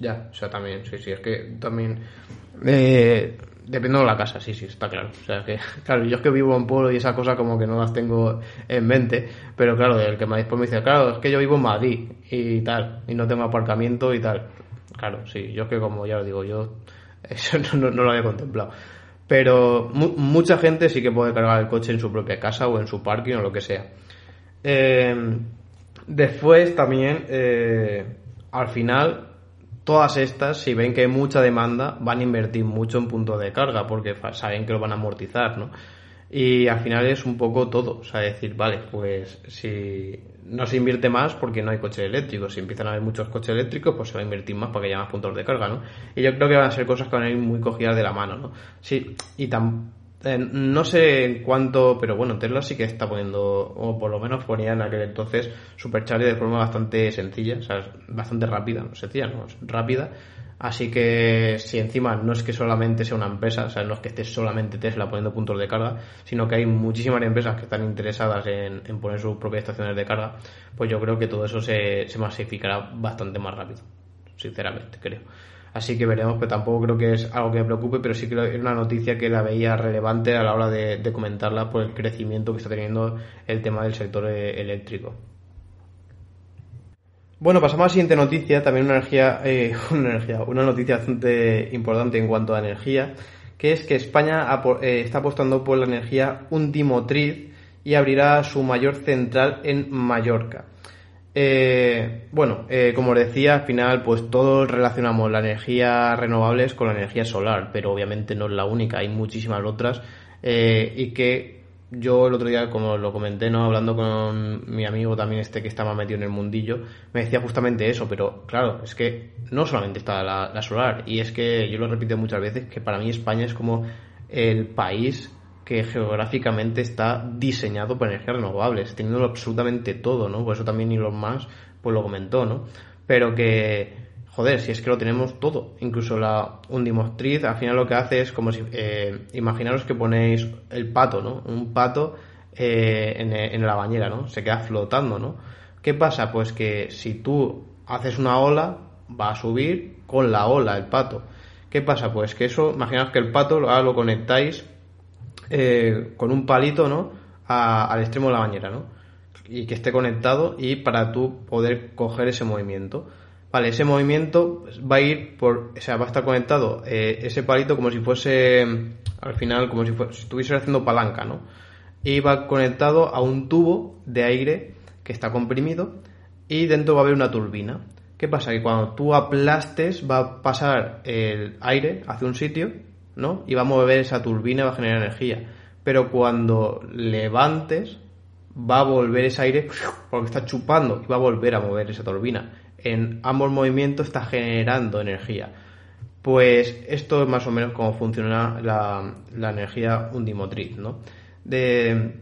ya, o sea, también, sí, sí, es que también... Eh, Dependiendo de la casa, sí, sí, está claro. O sea que, (laughs) claro, yo es que vivo en pueblo y esas cosas como que no las tengo en mente, pero claro, el que me después me dice, claro, es que yo vivo en Madrid y tal, y no tengo aparcamiento y tal. Claro, sí, yo es que como ya os digo, yo (laughs) Eso no, lo había contemplado. Pero mucha gente sí que puede cargar el coche en su propia casa o en su parking o lo que sea. Eh, después también, eh, al final, todas estas, si ven que hay mucha demanda, van a invertir mucho en puntos de carga porque saben que lo van a amortizar, ¿no? Y al final es un poco todo, o sea, decir, vale, pues si no se invierte más porque no hay coches eléctricos, si empiezan a haber muchos coches eléctricos, pues se va a invertir más para que haya más puntos de carga, ¿no? Y yo creo que van a ser cosas que van a ir muy cogidas de la mano, ¿no? Sí, y tan, eh, no sé en cuánto, pero bueno, Tesla sí que está poniendo, o por lo menos ponía en aquel entonces, Supercharger de forma bastante sencilla, o sea, bastante rápida, no sencilla, no, rápida. Así que si encima no es que solamente sea una empresa, o sea, no es que esté solamente Tesla poniendo puntos de carga, sino que hay muchísimas empresas que están interesadas en, poner sus propias estaciones de carga, pues yo creo que todo eso se, se masificará bastante más rápido, sinceramente, creo. Así que veremos, pero tampoco creo que es algo que me preocupe, pero sí que es una noticia que la veía relevante a la hora de, comentarla por el crecimiento que está teniendo el tema del sector eh, eléctrico. Bueno, pasamos a la siguiente noticia, también una energía, eh, (laughs) una energía, una noticia bastante importante en cuanto a energía, que es que España eh, está apostando por la energía undimotriz y abrirá su mayor central en Mallorca. Eh, bueno, eh, como os decía, al final pues todos relacionamos la energía renovables con la energía solar, pero obviamente no es la única, hay muchísimas otras. Eh, y que yo el otro día, como lo comenté, no hablando con mi amigo también este que estaba metido en el mundillo, me decía justamente eso, pero claro, es que no solamente está la, la solar y es que yo lo repito muchas veces que para mí España es como el país que geográficamente está diseñado para energías renovables, teniendo absolutamente todo, ¿no? Por eso también Elon Musk pues lo comentó, ¿no? Pero que, joder, si es que lo tenemos todo, incluso la undimotriz, al final lo que hace es como si, eh, imaginaros que ponéis el pato, ¿no? Un pato eh, en, en la bañera, ¿no? Se queda flotando, ¿no? ¿Qué pasa? Pues que si tú haces una ola, va a subir con la ola el pato. ¿Qué pasa? Pues que eso, imaginaos que el pato ahora lo conectáis eh, con un palito, ¿no? al extremo de la bañera, ¿no? Y que esté conectado y para tú poder coger ese movimiento. Vale, ese movimiento va a ir por, o sea, va a estar conectado eh, ese palito como si fuese, al final, como si, fuese, estuviese haciendo palanca, ¿no? Y va conectado a un tubo de aire que está comprimido y dentro va a haber una turbina. ¿Qué pasa? Que cuando tú aplastes va a pasar el aire hacia un sitio ¿no? Y va a mover esa turbina va a generar energía. Pero cuando levantes, va a volver ese aire (laughs) porque está chupando y va a volver a mover esa turbina. En ambos movimientos está generando energía. Pues esto es más o menos cómo funciona la, la energía undimotriz, ¿no? De,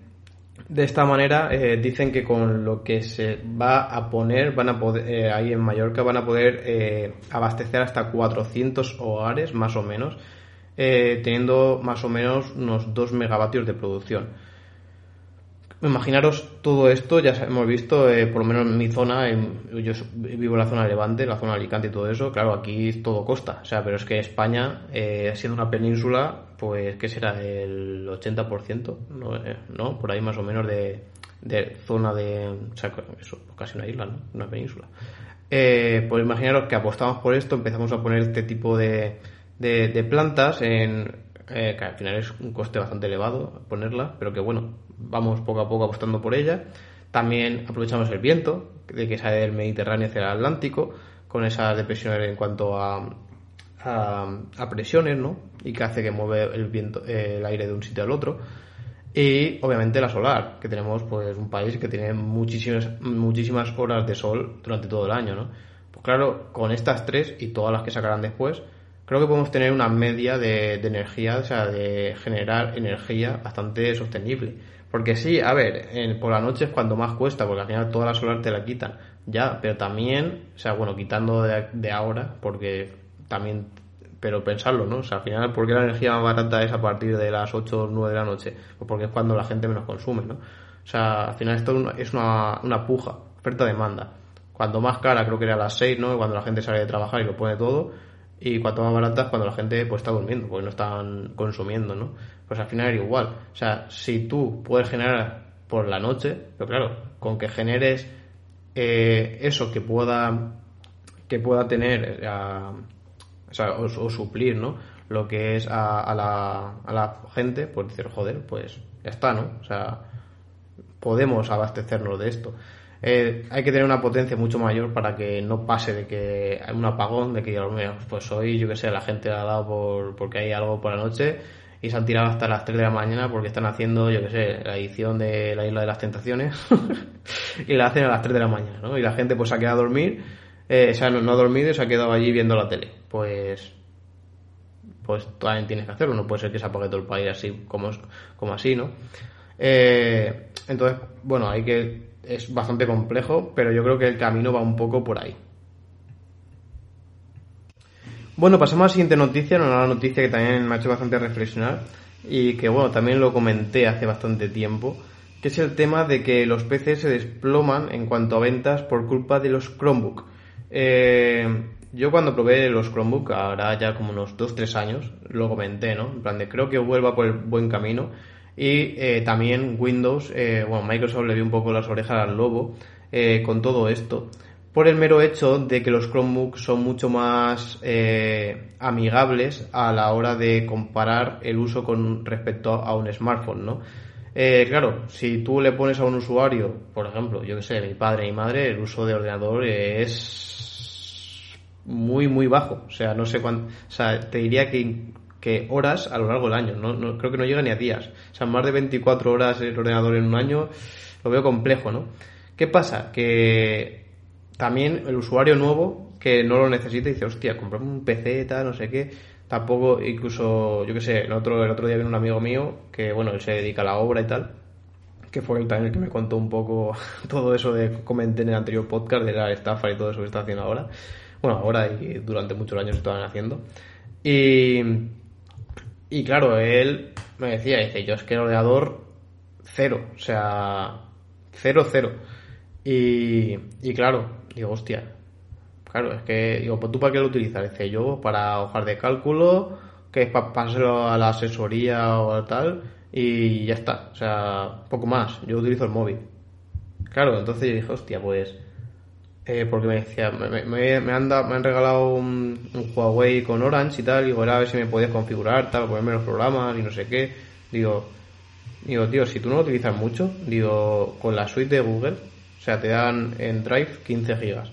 de esta manera eh, dicen que con lo que se va a poner, van a poder, eh, ahí en Mallorca van a poder eh, abastecer hasta 400 hogares más o menos eh, teniendo más o menos unos 2 megavatios de producción. Imaginaros todo esto, ya hemos visto, eh, por lo menos en mi zona, yo vivo en la zona de Levante, la zona de Alicante y todo eso, claro, aquí todo costa, o sea, pero es que España, eh, siendo una península, pues, ¿qué será? El 80%, ¿no? ¿no? Por ahí más o menos de, zona de, o sea, eso, casi una isla, ¿no? Una península. pues imaginaros que apostamos por esto, empezamos a poner este tipo de, de, plantas en, eh, que al final es un coste bastante elevado ponerla, pero que bueno, vamos poco a poco apostando por ella. También aprovechamos el viento, de que sale del Mediterráneo hacia el Atlántico, con esas depresiones en cuanto a, a, presiones, ¿no? Y que hace que mueve el viento, el aire de un sitio al otro. Y obviamente la solar, que tenemos pues un país que tiene muchísimas, muchísimas horas de sol durante todo el año, ¿no? Pues claro, con estas tres y todas las que sacarán después, creo que podemos tener una media de, energía, o sea, de generar energía bastante sostenible. Porque sí, a ver, por la noche es cuando más cuesta, porque al final toda la solar te la quitan. Ya, pero también, o sea, bueno, quitando de, ahora, porque también, pero pensarlo, ¿no? O sea, al final, ¿por qué la energía más barata es a partir de las 8 o 9 de la noche? Pues porque es cuando la gente menos consume, ¿no? O sea, al final esto es una, una puja, oferta-demanda. Cuando más cara creo que era a las 6, ¿no? Cuando la gente sale de trabajar y lo pone todo y cuanto más baratas cuando la gente pues está durmiendo porque no están consumiendo no pues al final era igual o sea si tú puedes generar por la noche pero claro con que generes eh, eso que pueda que pueda tener eh, o, sea, o, suplir no lo que es a, la, a la gente, pues decir, joder, pues ya está, ¿no? O sea, podemos abastecernos de esto. Eh, hay que tener una potencia mucho mayor para que no pase de que hay un apagón, de que pues hoy, yo que sé, la gente ha dado por, porque hay algo por la noche y se han tirado hasta las 3 de la mañana porque están haciendo, yo que sé, la edición de la Isla de las Tentaciones (laughs) y la hacen a las 3 de la mañana, ¿no? Y la gente pues se ha quedado a dormir, eh, o sea, no, ha dormido y se ha quedado allí viendo la tele. Pues pues también tienes que hacerlo, no puede ser que se apague todo el país así como, como así, ¿no? Eh, entonces, bueno, hay que es bastante complejo, pero yo creo que el camino va un poco por ahí. Bueno, pasamos a la siguiente noticia, una noticia que también me ha hecho bastante reflexionar y que bueno, también lo comenté hace bastante tiempo, que es el tema de que los PCs se desploman en cuanto a ventas por culpa de los Chromebook. Eh, yo cuando probé los Chromebook, ahora ya como unos 2-3 años, lo comenté, ¿no? En plan de creo que vuelva por el buen camino y eh, también Windows, eh, bueno, Microsoft le dio un poco las orejas al lobo eh, con todo esto, por el mero hecho de que los Chromebooks son mucho más amigables a la hora de comparar el uso con respecto a un smartphone, ¿no? claro, si tú le pones a un usuario, por ejemplo, yo que sé, mi padre y madre, el uso de ordenador es muy, muy bajo. O sea, no sé cuánto. O sea, te diría que que horas a lo largo del año. No, creo que no llega ni a días. O sea, más de 24 horas el ordenador en un año lo veo complejo, ¿no? ¿Qué pasa? Que también el usuario nuevo que no lo necesita dice, hostia, comprarme un PC, tal, no sé qué. Tampoco, incluso, yo qué sé, el otro, el otro día vino un amigo mío que, bueno, él se dedica a la obra y tal, que fue él también el que me contó un poco (laughs) todo eso de comenté en el anterior podcast de la estafa y todo eso que está haciendo ahora. Bueno, ahora y durante muchos años estaban haciendo. Y y claro, él me decía, dice, yo es que el ordenador cero, o sea, cero, cero. Y, y claro, digo, hostia, claro, es que, digo, pues tú para qué lo utilizas? Dice, yo para hojas de cálculo, que es para pasárselo a la asesoría o tal, y ya está, o sea, poco más, yo utilizo el móvil. Claro, entonces yo dije, hostia, pues eh, porque me decía, me, me, me, han, me han regalado un, Huawei con Orange y tal, y digo, a ver si me podías configurar, tal, ponerme los programas y no sé qué. Digo, digo, tío, si tú no lo utilizas mucho, digo, con la suite de Google, o sea, te dan en Drive 15 gigas.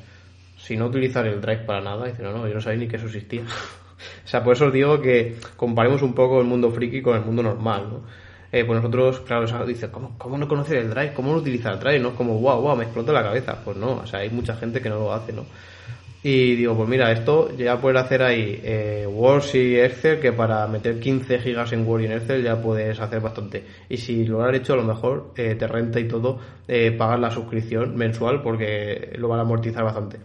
Si no utilizar el Drive para nada, dice, no, no, yo no sabía ni que eso existía. (laughs) o sea, por eso os digo que comparemos un poco el mundo friki con el mundo normal, ¿no? Eh, pues nosotros, claro, dice, ¿cómo, ¿cómo, no conocer el Drive? ¿Cómo no utilizar el Drive? ¿No? Como, wow, wow, me explota la cabeza. Pues no, o sea, hay mucha gente que no lo hace, ¿no? Y digo, pues mira, esto ya puedes hacer ahí eh, Word y Excel, que para meter 15 gigas en Word y en Excel ya puedes hacer bastante. Y si lo has hecho, a lo mejor eh, te renta y todo eh, pagar la suscripción mensual porque lo van a amortizar bastante.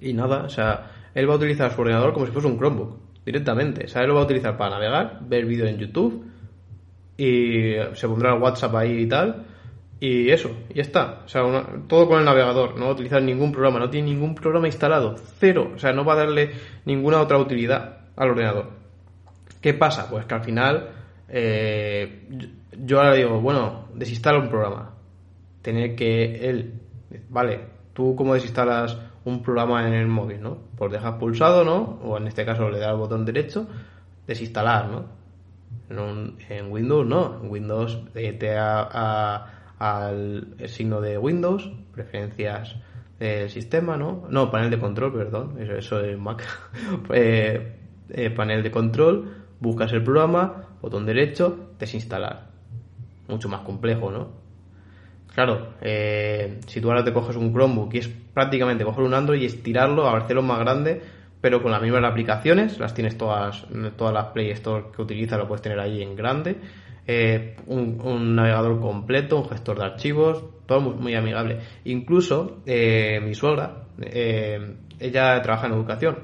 Y nada, o sea, él va a utilizar su ordenador como si fuese un Chromebook, directamente. O sea, él lo va a utilizar para navegar, ver vídeos en YouTube y se pondrá el WhatsApp ahí y tal. Y eso, ya está. O sea, todo con el navegador, no va a utilizar ningún programa, no tiene ningún programa instalado, cero. O sea, no va a darle ninguna otra utilidad al ordenador. ¿Qué pasa? Pues que al final eh, yo ahora digo, bueno, desinstala un programa. Tener que él, vale, tú cómo desinstalas un programa en el móvil, ¿no? Pues dejas pulsado, ¿no? O en este caso le das al botón derecho, desinstalar, ¿no? En, Windows no, en Windows eh, te da al signo de Windows, preferencias del sistema, ¿no? No, panel de control, perdón, eso, eso es Mac. (laughs) Eh, eh, panel de control, buscas el programa, botón derecho, desinstalar. Mucho más complejo, ¿no? Claro, si tú ahora te coges un Chromebook y es prácticamente coger un Android y estirarlo, a hacerlo más grande, pero con las mismas aplicaciones, las tienes todas, todas las Play Store que utilizas, lo puedes tener ahí en grande. Eh, un, navegador completo, un gestor de archivos, todo muy, amigable. Incluso eh, mi suegra, eh, ella trabaja en educación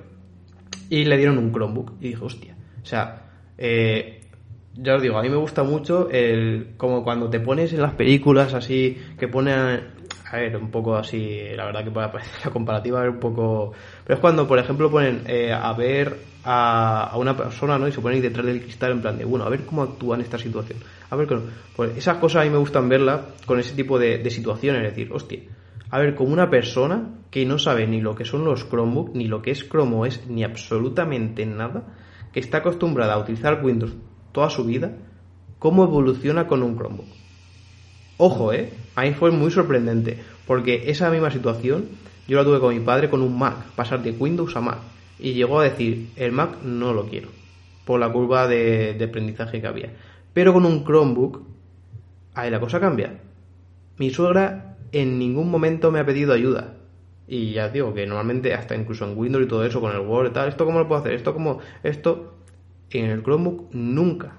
y le dieron un Chromebook y dijo, hostia, o sea, ya os digo, a mí me gusta mucho el como cuando te pones en las películas así que pone a ver, un poco así, la verdad que para (laughs) la comparativa es un poco... Pero es cuando, por ejemplo, ponen eh, a ver a, una persona, ¿no? Y se ponen detrás del cristal en plan de, bueno, a ver cómo actúa en esta situación. A ver, pues esas cosas a mí me gustan verlas con ese tipo de, de situaciones, es decir, hostia, a ver, como una persona que no sabe ni lo que son los Chromebook, ni lo que es Chrome OS, ni absolutamente nada, que está acostumbrada a utilizar Windows toda su vida, cómo evoluciona con un Chromebook. Ojo, ¿eh? Ahí fue muy sorprendente, porque esa misma situación yo la tuve con mi padre con un Mac, pasar de Windows a Mac, y llegó a decir, el Mac no lo quiero, por la curva de, aprendizaje que había. Pero con un Chromebook, ahí la cosa cambia. Mi suegra en ningún momento me ha pedido ayuda. Y ya digo que normalmente hasta incluso en Windows y todo eso, con el Word y tal, esto cómo lo puedo hacer, esto como, esto, en el Chromebook nunca,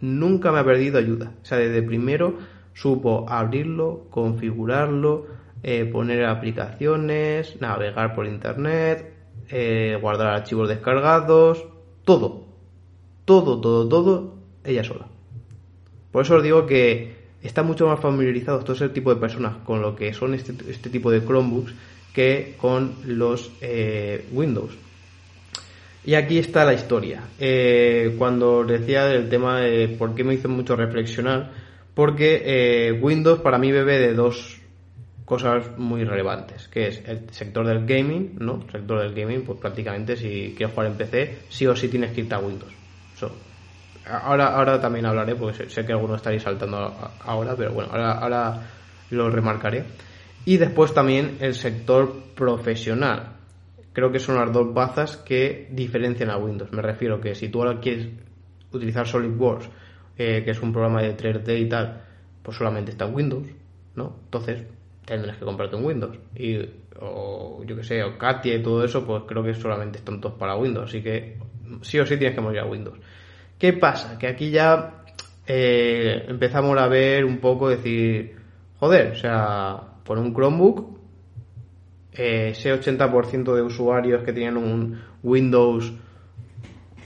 nunca me ha pedido ayuda. O sea, desde primero supo abrirlo, configurarlo, eh, poner aplicaciones, navegar por internet, eh, guardar archivos descargados, todo, todo, todo, todo, ella sola. Por eso os digo que está mucho más familiarizado todo ese tipo de personas con lo que son este, este tipo de Chromebooks que con los eh, Windows. Y aquí está la historia. Cuando decía del tema de por qué me hizo mucho reflexionar, porque eh, Windows para mí bebe de dos cosas muy relevantes, que es el sector del gaming, ¿no? El sector del gaming, pues prácticamente si quieres jugar en PC, sí o sí tienes que irte a Windows. Ahora, ahora también hablaré, porque sé, que algunos estaréis saltando ahora, pero bueno, ahora, lo remarcaré. Y después también el sector profesional. Creo que son las dos bazas que diferencian a Windows. Me refiero que si tú ahora quieres utilizar SolidWorks, eh, que es un programa de 3D y tal, pues solamente está en Windows, ¿no? Entonces tendrás que comprarte un Windows. Y, o yo que sé, o Katia y todo eso, pues creo que solamente están todos para Windows. Así que sí o sí tienes que mover a Windows. ¿Qué pasa? Que aquí ya eh, empezamos a ver un poco, decir, joder, o sea, por un Chromebook, eh, ese 80% de usuarios que tienen un Windows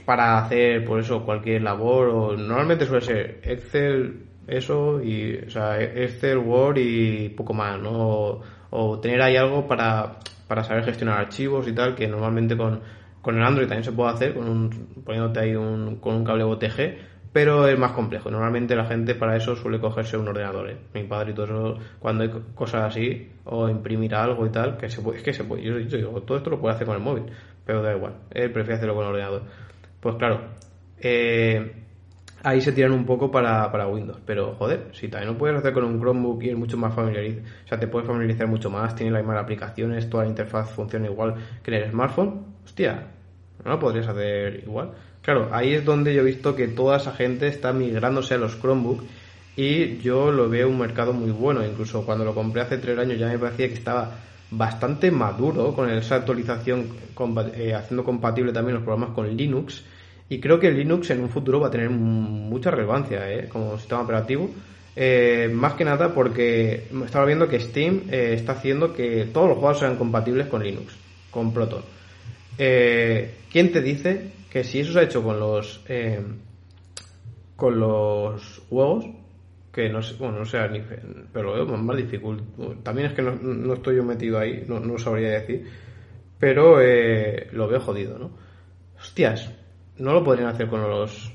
para hacer, por eso, cualquier labor, o normalmente suele ser Excel, eso, y, o sea, Excel, Word y poco más, ¿no? O, tener ahí algo para, para saber gestionar archivos y tal, que normalmente con, con el Android también se puede hacer, con un, poniéndote ahí un, con un cable OTG, pero es más complejo. Normalmente la gente para eso suele cogerse un ordenador. ¿eh? Mi padre y todo eso, cuando hay cosas así, o imprimir algo y tal, que se puede, es que se puede. Yo, digo, todo esto lo puede hacer con el móvil, pero da igual. Él prefiere hacerlo con el ordenador. Pues claro, eh, ahí se tiran un poco para, para, Windows. Pero joder, si también lo puedes hacer con un Chromebook y es mucho más familiarizado, o sea, te puedes familiarizar mucho más, tiene las mismas aplicaciones, toda la interfaz funciona igual que en el smartphone, hostia, no lo podrías hacer igual. Claro, ahí es donde yo he visto que toda esa gente está migrándose a los Chromebook y yo lo veo un mercado muy bueno. Incluso cuando lo compré hace tres años ya me parecía que estaba bastante maduro con esa actualización, eh, haciendo compatible también los programas con Linux. Y creo que Linux en un futuro va a tener mucha relevancia ¿eh? como sistema operativo. Eh, más que nada porque estaba viendo que Steam está haciendo que todos los juegos sean compatibles con Linux, con Proton. ¿Quién te dice que si eso se ha hecho con los con los huevos que no bueno, no sea ni pero lo veo más difícil. También es que no, estoy yo metido ahí no, no sabría decir pero eh, lo veo jodido no hostias no lo podrían hacer con los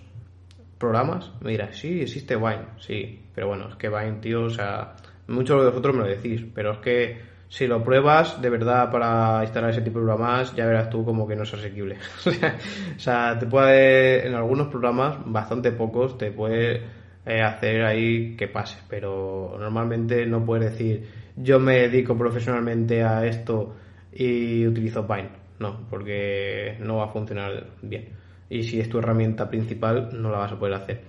programas mira sí existe Vine sí pero bueno es que Vine tío o sea muchos de vosotros me lo decís pero es que si lo pruebas de verdad para instalar ese tipo de programas, ya verás tú como que no es asequible. (laughs) o sea, te puede, en algunos programas, bastante pocos, te puede eh, hacer ahí que pase, pero normalmente no puedes decir, yo me dedico profesionalmente a esto y utilizo Pine. No, porque no va a funcionar bien. Y si es tu herramienta principal, no la vas a poder hacer.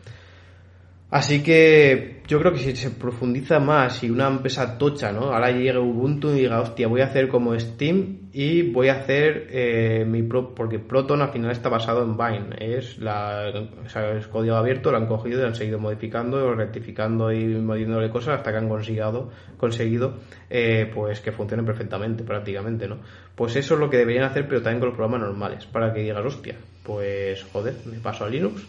Así que yo creo que si se profundiza más y una empresa tocha, ¿no? Ahora llegue Ubuntu y diga, hostia, voy a hacer como Steam y voy a hacer eh, mi pro porque Proton al final está basado en Vine, es la, o código abierto, lo han cogido y han seguido modificando, rectificando y moviéndole cosas hasta que han conseguido, conseguido eh, pues que funcione perfectamente, prácticamente, ¿no? Pues eso es lo que deberían hacer, pero también con los programas normales, para que digas, hostia, pues joder, me paso a Linux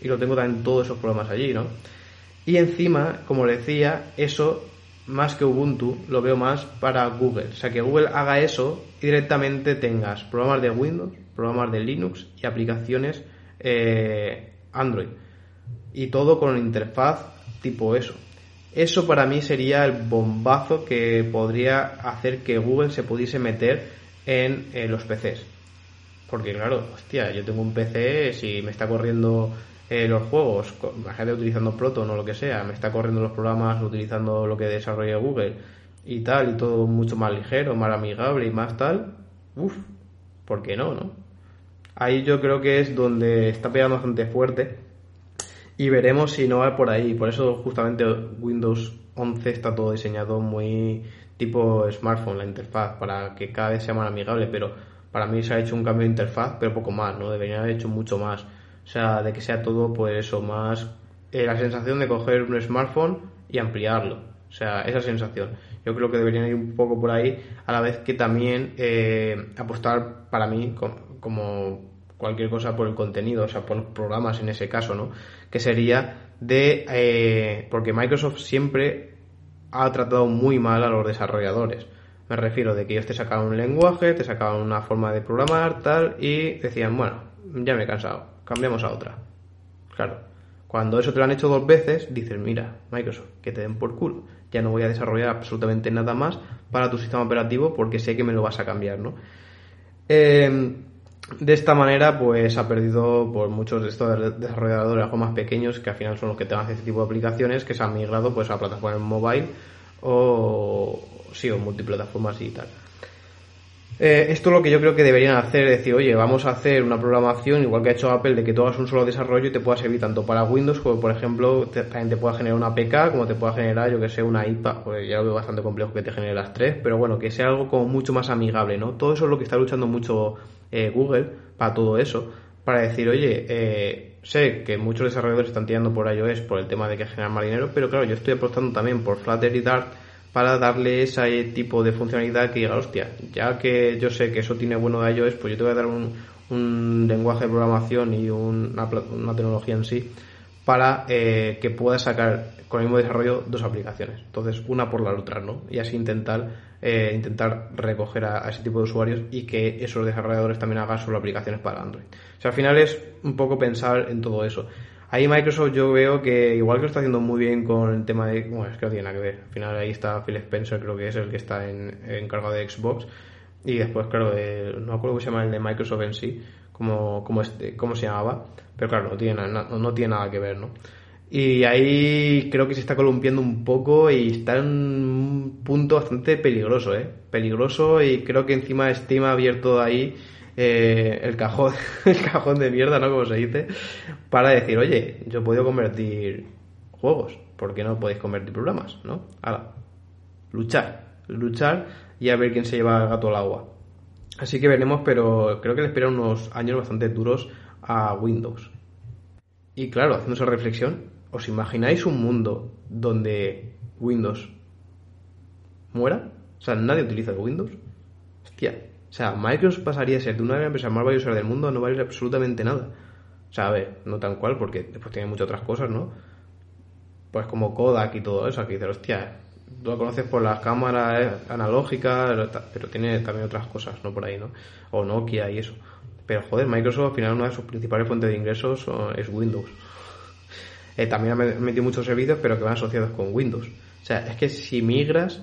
y lo tengo también todos esos programas allí, ¿no? Y encima, como le decía, eso más que Ubuntu lo veo más para Google. O sea, que Google haga eso y directamente tengas programas de Windows, programas de Linux y aplicaciones eh, Android. Y todo con interfaz tipo eso. Eso para mí sería el bombazo que podría hacer que Google se pudiese meter en los PCs. Porque claro, hostia, yo tengo un PC, si me está corriendo eh, los juegos, imagínate utilizando Proton o lo que sea, me está corriendo los programas utilizando lo que desarrolla Google y tal, y todo mucho más ligero, más amigable y más tal, uff, ¿por qué no, no? Ahí yo creo que es donde está pegando bastante fuerte y veremos si no va por ahí. Por eso justamente Windows 11 está todo diseñado muy tipo smartphone, la interfaz, para que cada vez sea más amigable, pero para mí se ha hecho un cambio de interfaz, pero poco más, ¿no? Debería haber hecho mucho más. O sea, de que sea todo, pues eso, más eh, la sensación de coger un smartphone y ampliarlo. O sea, esa sensación. Yo creo que deberían ir un poco por ahí, a la vez que también eh, apostar para mí como cualquier cosa por el contenido, o sea, por los programas en ese caso, ¿no? Que sería de... Eh, porque Microsoft siempre ha tratado muy mal a los desarrolladores. Me refiero de que ellos te sacaban un lenguaje, te sacaban una forma de programar, tal, y decían, bueno, ya me he cansado, cambiamos a otra. Claro, cuando eso te lo han hecho dos veces, dices, mira, Microsoft, que te den por culo. Ya no voy a desarrollar absolutamente nada más para tu sistema operativo porque sé que me lo vas a cambiar, ¿no? Eh, de esta manera, pues ha perdido por muchos de estos desarrolladores algo más pequeños, que al final son los que tengan este tipo de aplicaciones, que se han migrado pues a plataformas mobile o sí, o multiplataformas y tal. Eh, esto es lo que yo creo que deberían hacer, es decir, oye, vamos a hacer una programación igual que ha hecho Apple de que tú hagas un solo desarrollo y te pueda servir tanto para Windows como, por ejemplo, también te pueda generar una APK, como te pueda generar, yo que sé, una IPA, pues ya lo veo bastante complejo que te genere las tres, pero bueno, que sea algo como mucho más amigable, ¿no? Todo eso es lo que está luchando mucho eh, Google para todo eso, para decir, oye, eh, sé que muchos desarrolladores están tirando por iOS por el tema de que generan más dinero, pero claro, yo estoy apostando también por Flutter y Dart para darle ese tipo de funcionalidad que diga, hostia, ya que yo sé que eso tiene bueno de iOS, pues yo te voy a dar un, un lenguaje de programación y una, una tecnología en sí para eh, que pueda sacar con el mismo desarrollo dos aplicaciones. Entonces, una por la otra, ¿no? Y así intentar, eh, intentar recoger a, ese tipo de usuarios y que esos desarrolladores también hagan solo aplicaciones para Android. O sea, al final es un poco pensar en todo eso. Ahí Microsoft yo veo que igual que lo está haciendo muy bien con el tema de... Bueno, es que no tiene nada que ver. Al final ahí está Phil Spencer, creo que es el que está en, encargado de Xbox. Y después, claro, no me acuerdo cómo se llama el de Microsoft en sí, como, como, este, cómo se llamaba. Pero claro, no tiene, no, tiene nada que ver, ¿no? Y ahí creo que se está columpiando un poco y está en un punto bastante peligroso, ¿eh? Peligroso y creo que encima Steam ha abierto ahí eh, el cajón (laughs) el cajón de mierda, ¿no? Como se dice, para decir, oye, yo he podido convertir juegos, ¿por qué no podéis convertir programas, no? Ahora, luchar, luchar y a ver quién se lleva el gato al agua. Así que veremos, pero creo que le esperan unos años bastante duros a Windows. Y claro, haciendo esa reflexión, ¿os imagináis un mundo donde Windows muera? O sea, nadie utiliza Windows. Hostia. O sea, Microsoft pasaría a ser de una de las empresas más valiosas del mundo a no valer absolutamente nada. O sea, a ver, no tan cual, porque después tiene muchas otras cosas, ¿no? Pues como Kodak y todo eso, que dices, hostia, tú lo conoces por las cámaras analógicas, pero tiene también otras cosas, ¿no? Por ahí, ¿no? O Nokia y eso. Pero joder, Microsoft al final una de sus principales fuentes de ingresos es Windows. Eh, también ha metido muchos servicios, pero que van asociados con Windows. O sea, es que si migras,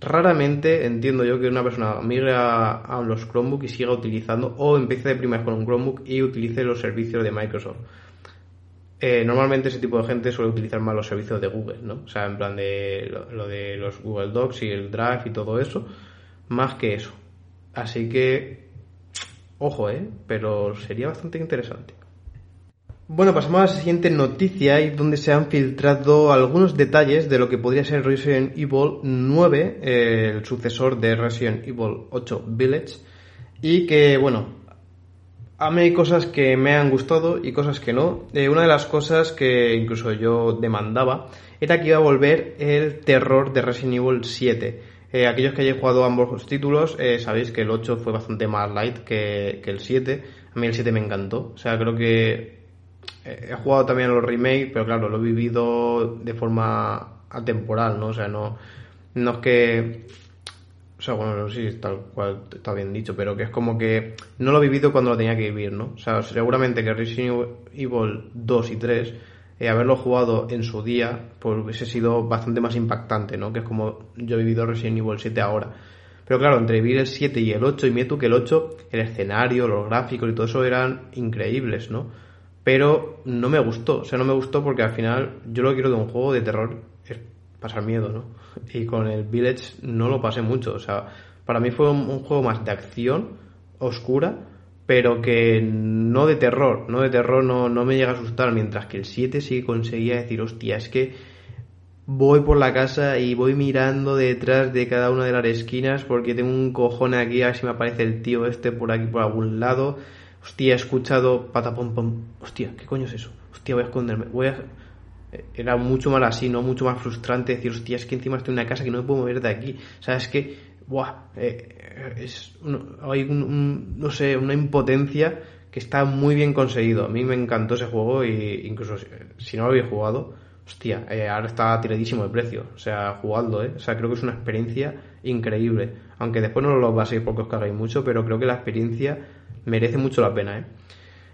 raramente entiendo yo que una persona migre a, los Chromebook y siga utilizando, o empiece de primeras con un Chromebook y utilice los servicios de Microsoft. Eh, normalmente ese tipo de gente suele utilizar más los servicios de Google, ¿no? O sea, en plan de lo de los Google Docs y el Drive y todo eso, más que eso. Así que Ojo, ¿eh? Pero sería bastante interesante. Bueno, pasamos a la siguiente noticia y donde se han filtrado algunos detalles de lo que podría ser Resident Evil 9, el sucesor de Resident Evil 8 Village, y que, bueno, a mí hay cosas que me han gustado y cosas que no. Eh, una de las cosas que incluso yo demandaba era que iba a volver el terror de Resident Evil 7. Eh, aquellos que hayáis jugado ambos títulos, eh, sabéis que el 8 fue bastante más light que, el 7. A mí el 7 me encantó. O sea, creo que he jugado también los remakes, pero claro, lo he vivido de forma atemporal, ¿no? O sea, no, no es que... O sea, bueno, sí, tal cual está bien dicho, pero que es como que no lo he vivido cuando lo tenía que vivir, ¿no? O sea, seguramente que Resident Evil 2 y 3 eh, haberlo jugado en su día, pues hubiese sido bastante más impactante, ¿no? Que es como yo he vivido Resident Evil 7 ahora. Pero claro, entre vivir el 7 y el 8, y mira tú que el 8, el escenario, los gráficos y todo eso eran increíbles, ¿no? Pero no me gustó, o sea, no me gustó porque al final yo lo que quiero de un juego de terror es pasar miedo, ¿no? Y con el Village no lo pasé mucho, o sea, para mí fue un, juego más de acción oscura, pero que no de terror, no de terror no, no me llega a asustar, mientras que el 7 sí conseguía decir, hostia, es que voy por la casa y voy mirando detrás de cada una de las esquinas porque tengo un cojón aquí a ver si me aparece el tío este por aquí por algún lado. Hostia, he escuchado patapom pom. Hostia, ¿qué coño es eso? Hostia, voy a esconderme. Voy a... Era mucho más así, ¿no? Mucho más frustrante decir, hostia, es que encima estoy en una casa que no me puedo mover de aquí. O sea, es que, buah, eh, es hay un, no sé, una impotencia que está muy bien conseguido. A mí me encantó ese juego y incluso si no lo había jugado, hostia, eh, ahora está tiradísimo de precio. O sea, jugadlo, ¿eh? O sea, creo que es una experiencia increíble. Aunque después no lo vais a ir porque os cagáis mucho, pero creo que la experiencia merece mucho la pena, ¿eh?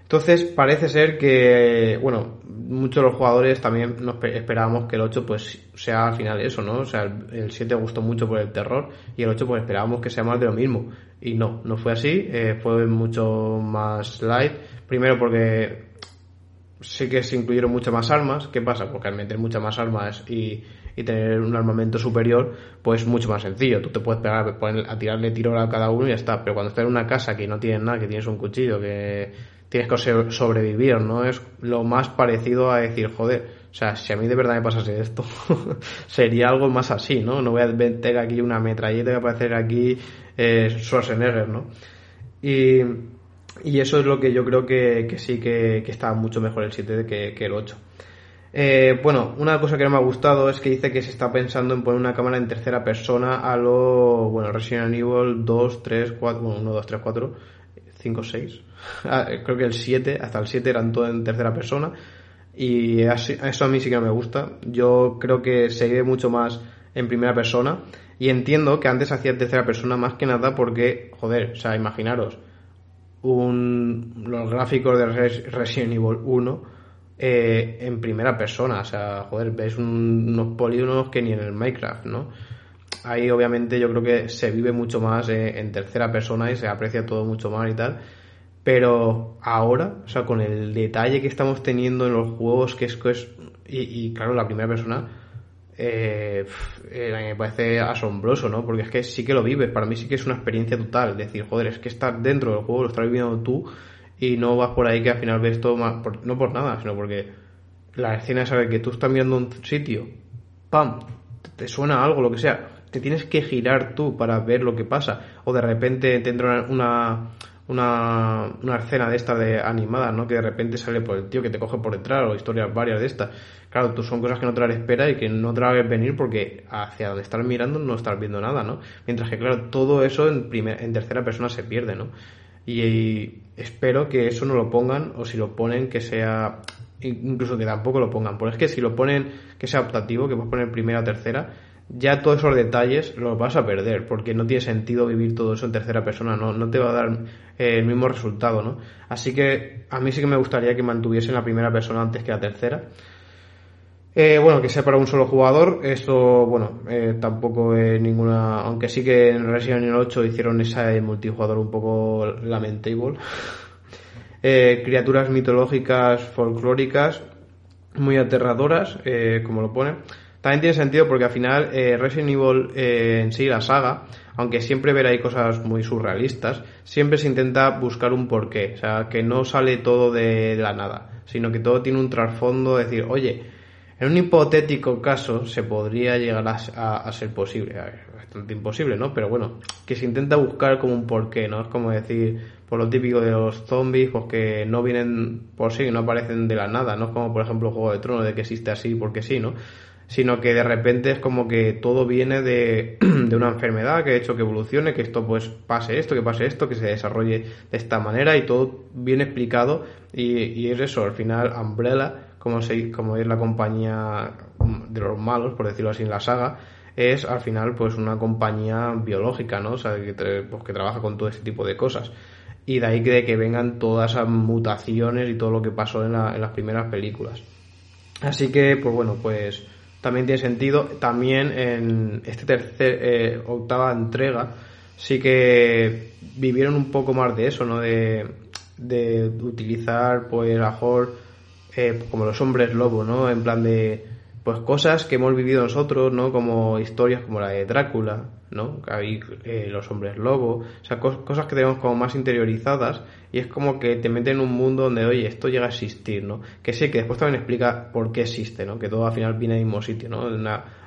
Entonces, parece ser que, bueno, muchos de los jugadores también nos esperábamos que el 8 pues sea al final eso, ¿no? O sea, el, 7 gustó mucho por el terror y el 8 pues esperábamos que sea más de lo mismo. Y no, no fue así, eh, fue mucho más light. Primero porque sí que se incluyeron muchas más armas. ¿Qué pasa? Porque al meter muchas más armas y, tener un armamento superior, pues mucho más sencillo. Tú te puedes pegar a tirarle tiro a cada uno y ya está. Pero cuando estás en una casa que no tienes nada, que tienes un cuchillo, que tienes que sobrevivir, ¿no? Es lo más parecido a decir, joder, o sea, si a mí de verdad me pasase esto, (laughs) sería algo más así, ¿no? No voy a meter aquí una metralleta que aparecer aquí eh, Schwarzenegger, ¿no? Y y eso es lo que yo creo que, sí que, está mucho mejor el 7 que, que el 8. Eh, bueno, una cosa que no me ha gustado es que dice que se está pensando en poner una cámara en tercera persona a lo, bueno, Resident Evil 2, 3, 4, bueno, 1, 2, 3, 4, 5, 6. creo que el 7, hasta el 7 eran todo en tercera persona. Y eso a mí sí que no me gusta. Yo creo que se ve mucho más en primera persona. Y entiendo que antes hacía tercera persona más que nada porque, joder, o sea, imaginaros, un, los gráficos de Resident Evil 1 eh, en primera persona. O sea, joder, ves unos polígonos que ni en el Minecraft, ¿no? Ahí obviamente yo creo que se vive mucho más eh, en tercera persona y se aprecia todo mucho más y tal. Pero ahora, o sea, con el detalle que estamos teniendo en los juegos, que es, que es y, y claro, la primera persona, eh, eh, me parece asombroso, ¿no? Porque es que sí que lo vives, para mí sí que es una experiencia total, decir, joder, es que estás dentro del juego, lo estás viviendo tú y no vas por ahí que al final ves todo más, no por nada, sino porque la escena es que tú estás viendo un sitio, ¡pam! Te suena algo, lo que sea, te tienes que girar tú para ver lo que pasa, o de repente te entra una, una escena de esta de animada, ¿no? Que de repente sale por el tío que te coge por detrás o historias varias de estas. Claro, tú son cosas que no te las esperas y que no te las ves venir porque hacia donde estás mirando no estás viendo nada, ¿no? Mientras que, claro, todo eso en, en tercera persona se pierde, ¿no? Y, espero que eso no lo pongan o si lo ponen que sea incluso que tampoco lo pongan. Porque es que si lo ponen que sea optativo, que puedes poner primera o tercera, ya todos esos detalles los vas a perder, porque no tiene sentido vivir todo eso en tercera persona, no, no te va a dar eh, el mismo resultado, ¿no? Así que a mí sí que me gustaría que mantuviesen la primera persona antes que la tercera. Eh, bueno, que sea para un solo jugador, eso, bueno, eh, tampoco es ninguna. Aunque sí que en Resident Evil 8 hicieron ese multijugador un poco lamentable. (laughs) criaturas mitológicas folclóricas muy aterradoras, como lo pone. También tiene sentido porque al final eh, Resident Evil eh, en sí, la saga, aunque siempre ver ahí cosas muy surrealistas, siempre se intenta buscar un porqué. O sea, que no sale todo de, la nada, sino que todo tiene un trasfondo, decir, oye, en un hipotético caso se podría llegar a, ser posible. es bastante imposible, ¿no? Pero bueno, que se intenta buscar como un porqué, ¿no? Es como decir, por lo típico de los zombies, pues que no vienen por sí, no aparecen de la nada, ¿no? Como por ejemplo Juego de Tronos, de que existe así porque sí, ¿no? Sino que de repente es como que todo viene de, (clears throat) de, una enfermedad que ha hecho que evolucione, que esto pues pase esto, que pase esto, que se desarrolle de esta manera y todo viene explicado y, y es eso, al final Umbrella, como, se, como es la compañía de los malos, por decirlo así en la saga, es al final pues una compañía biológica, ¿no? O sea, que, pues, que trabaja con todo este tipo de cosas. Y de ahí que, que vengan todas esas mutaciones y todo lo que pasó en, en las primeras películas. Así que, pues bueno, pues también tiene sentido. También en este tercer, eh, octava entrega, sí que vivieron un poco más de eso, ¿no? De, de utilizar, pues, a eh, como los hombres lobo, ¿no? En plan de, pues, cosas que hemos vivido nosotros, ¿no? Como historias como la de Drácula, ¿no? Hay eh, los hombres lobo, o sea, cosas que tenemos como más interiorizadas y es como que te meten en un mundo donde, oye, esto llega a existir, ¿no? Que sé que después también explica por qué existe, ¿no? Que todo al final viene del mismo sitio, ¿no?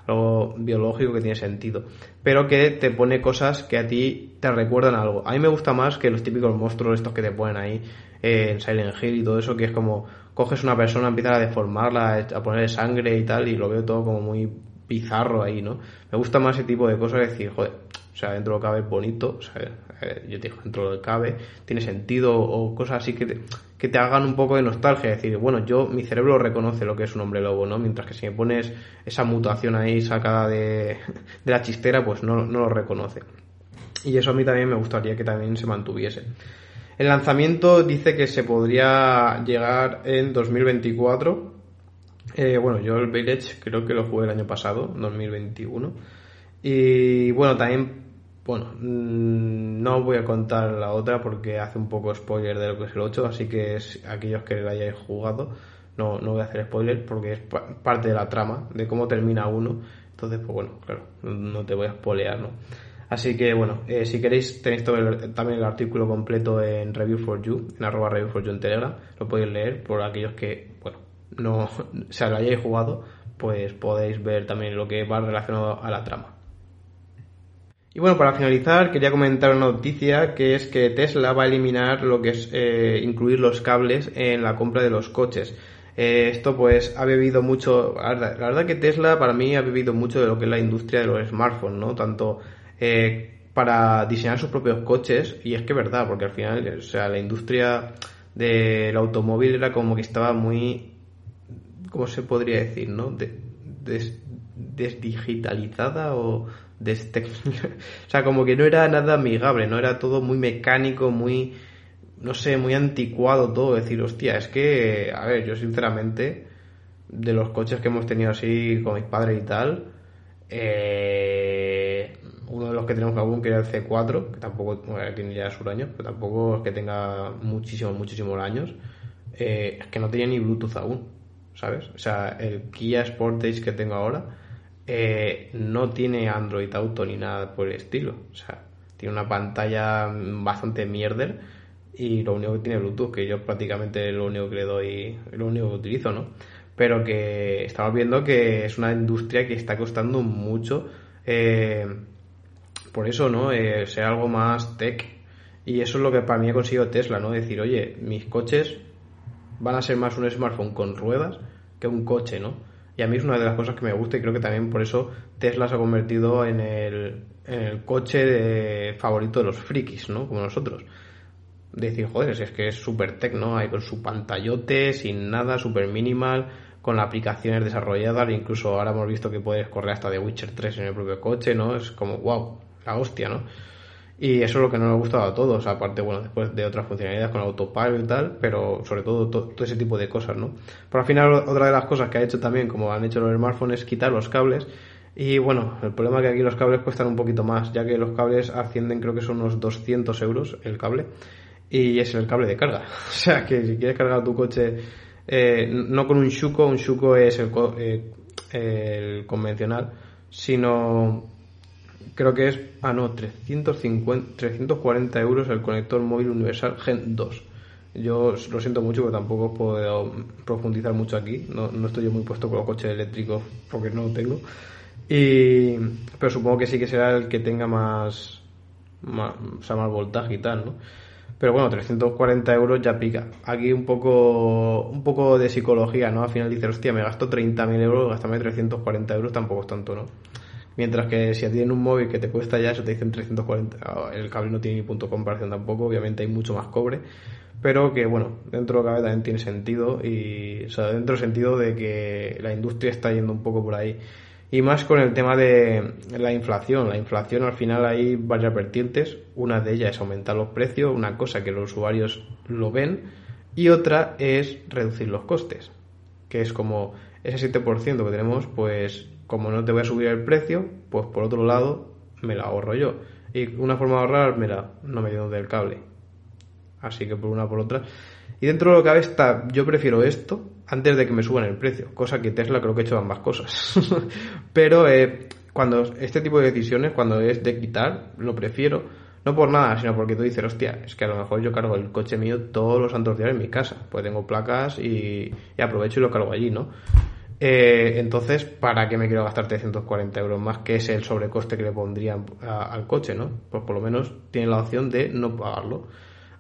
Algo biológico que tiene sentido, pero que te pone cosas que a ti te recuerdan algo. A mí me gusta más que los típicos monstruos estos que te ponen ahí eh, en Silent Hill y todo eso, que es como coges una persona, empiezas a deformarla, a ponerle sangre y tal, y lo veo todo como muy bizarro ahí, ¿no? Me gusta más ese tipo de cosas, decir, joder, o sea, dentro lo cabe bonito, sea, eh, yo te digo, dentro lo cabe, tiene sentido, o cosas así que te, que te hagan un poco de nostalgia, decir, bueno, yo, mi cerebro reconoce lo que es un hombre lobo, ¿no? Mientras que si me pones esa mutación ahí sacada de, (laughs) de la chistera, pues no, no lo reconoce. Y eso a mí también me gustaría que también se mantuviese. El lanzamiento dice que se podría llegar en 2024 eh, bueno, yo el Village creo que lo jugué el año pasado, 2021. Y bueno, también, bueno, mm, no voy a contar la otra porque hace un poco spoiler de lo que es el 8, así que aquellos que lo hayáis jugado, no, no voy a hacer spoiler porque es parte de la trama, de cómo termina uno. Entonces, pues bueno, claro, no te voy a spoilear, ¿no? Así que bueno, eh, si queréis tenéis también el artículo completo en Review for You, en arroba Review for You en Telegram, lo podéis leer por aquellos que, bueno, no se (laughs) lo hayáis jugado, pues podéis ver también lo que va relacionado a la trama. Y bueno, para finalizar, quería comentar una noticia que es que Tesla va a eliminar lo que es eh, incluir los cables en la compra de los coches. Eh, esto pues ha bebido mucho, la verdad, que Tesla para mí ha bebido mucho de lo que es la industria de los smartphones, ¿no? Tanto eh, para diseñar sus propios coches, y es que es verdad, porque al final, o sea, la industria del automóvil era como que estaba muy ¿cómo se podría decir, no? desdigitalizada o (laughs) o sea, como que no era nada amigable, no era todo muy mecánico, muy, no sé, muy anticuado todo. Decir, hostia, es que, a ver, yo sinceramente, de los coches que hemos tenido así con mis padres y tal, eh, uno de los que tenemos algún que era el C4, que tampoco tiene ya sus años, pero tampoco es que tenga muchísimos, muchísimos años, eh, es que no tenía ni Bluetooth aún. ¿Sabes? O sea, el Kia Sportage que tengo ahora eh, no tiene Android Auto ni nada por el estilo. O sea, tiene una pantalla bastante mierder y lo único que tiene Bluetooth, que yo prácticamente lo único que le doy, lo único que utilizo, ¿no? Pero que estamos viendo que es una industria que está costando mucho. Eh, por eso, ¿no? Eh, ser algo más tech. Y eso es lo que para mí ha conseguido Tesla, ¿no? Decir, oye, mis coches van a ser más un smartphone con ruedas que un coche, ¿no? Y a mí es una de las cosas que me gusta y creo que también por eso Tesla se ha convertido en el, en el coche de, favorito de los frikis, ¿no? Como nosotros. Decir, joder, si es que es súper tech, ¿no? Hay con su pantallote, sin nada, súper minimal, con aplicaciones desarrolladas, incluso ahora hemos visto que puedes correr hasta de Witcher 3 en el propio coche, ¿no? Es como, wow, la hostia, ¿no? Y eso es lo que no me ha gustado a todos, aparte, bueno, después de otras funcionalidades con autopilot y tal, pero sobre todo todo ese tipo de cosas, ¿no? Pero al final, otra de las cosas que ha hecho también, como han hecho los smartphones, es quitar los cables. Y bueno, el problema es que aquí los cables cuestan un poquito más, ya que los cables ascienden, creo que son unos 200 euros el cable, y es el cable de carga. (laughs) O sea, que si quieres cargar tu coche, eh, no con un Shuko, un Shuko es el, eh, el convencional, sino creo que es, ah no, 350, 340 euros el conector móvil universal Gen 2. Yo lo siento mucho, pero tampoco puedo profundizar mucho aquí. No, no estoy yo muy puesto con los coches eléctricos porque no lo tengo. Y, pero supongo que sí que será el que tenga más, más, o sea, más voltaje y tal, ¿no? Pero bueno, 340 euros ya pica. Aquí un poco, un poco de psicología, ¿no? Al final dices, hostia, me gasto 30.000 euros, gastame 340 euros, tampoco es tanto, ¿no? Mientras que si tienen un móvil que te cuesta ya, eso te dicen 340, ah, el cable no tiene ni punto de comparación tampoco, obviamente hay mucho más cobre, pero que bueno, dentro de lo que también tiene sentido y, o sea, dentro del sentido de que la industria está yendo un poco por ahí. Y más con el tema de la inflación. La inflación al final hay varias vertientes. Una de ellas es aumentar los precios, una cosa que los usuarios lo ven, y otra es reducir los costes, que es como ese 7% que tenemos, pues como no te voy a subir el precio, pues por otro lado me lo ahorro yo. Y una forma de ahorrar, mira, no me dio del cable. Así que por una por otra. Y dentro de lo que cabe está, yo prefiero esto antes de que me suban el precio, cosa que Tesla creo que he hecho ambas cosas. (laughs) Pero eh, cuando este tipo de decisiones, cuando es de quitar, lo prefiero. No por nada, sino porque tú dices, hostia, es que a lo mejor yo cargo el coche mío todos los santos días en mi casa. Pues tengo placas y, y aprovecho y lo cargo allí, ¿no? Eh, entonces, ¿para qué me quiero gastar 340 euros más? Que es el sobrecoste que le pondrían al coche, ¿no? Pues por lo menos tiene la opción de no pagarlo.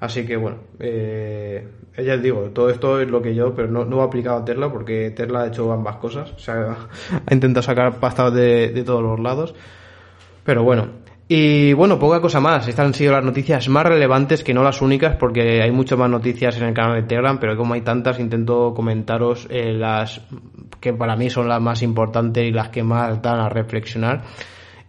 Así que bueno, eh, ya digo, todo esto es lo que yo, pero no, no he aplicado a Tesla porque Tesla ha hecho ambas cosas. O sea, (laughs) ha intentado sacar pasta de, de todos los lados. Pero bueno, y bueno, poca cosa más. Estas han sido las noticias más relevantes que no las únicas, porque hay muchas más noticias en el canal de Telegram, pero como hay tantas, intento comentaros eh, las que para mí son las más importantes y las que más dan a reflexionar.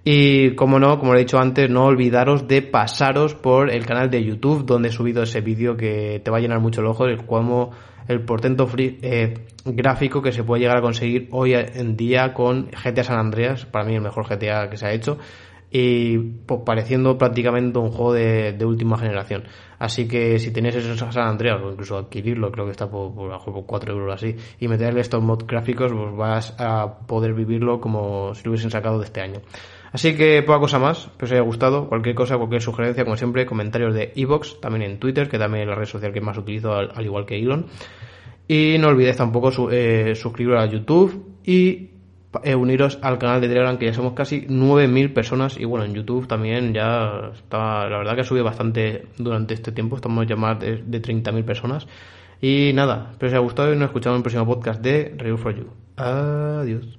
Y como no, como he dicho antes, no olvidaros de pasaros por el canal de YouTube, donde he subido ese vídeo que te va a llenar mucho el ojo, el cómo el portento free, eh, gráfico que se puede llegar a conseguir hoy en día con GTA San Andreas, para mí el mejor GTA que se ha hecho y pues pareciendo prácticamente un juego de, última generación. Así que si tenéis eso en San Andreas o incluso adquirirlo, creo que está por, por, por 4 euros así, y meterle estos mod gráficos, pues vas a poder vivirlo como si lo hubiesen sacado de este año. Así que poca cosa más, espero os haya gustado. Cualquier cosa, cualquier sugerencia, como siempre, comentarios de Evox, también en Twitter, que también es la red social que más utilizo, al, al igual que Elon. Y no olvidéis tampoco eh, suscribiros a YouTube y eh, uniros al canal de Telegram, que ya somos casi 9.000 personas. Y bueno, en YouTube también ya está, la verdad que ha subido bastante durante este tiempo. Estamos ya más de, de 30.000 personas. Y nada, espero que os haya gustado y nos escuchamos en el próximo podcast de Real for You. Adiós.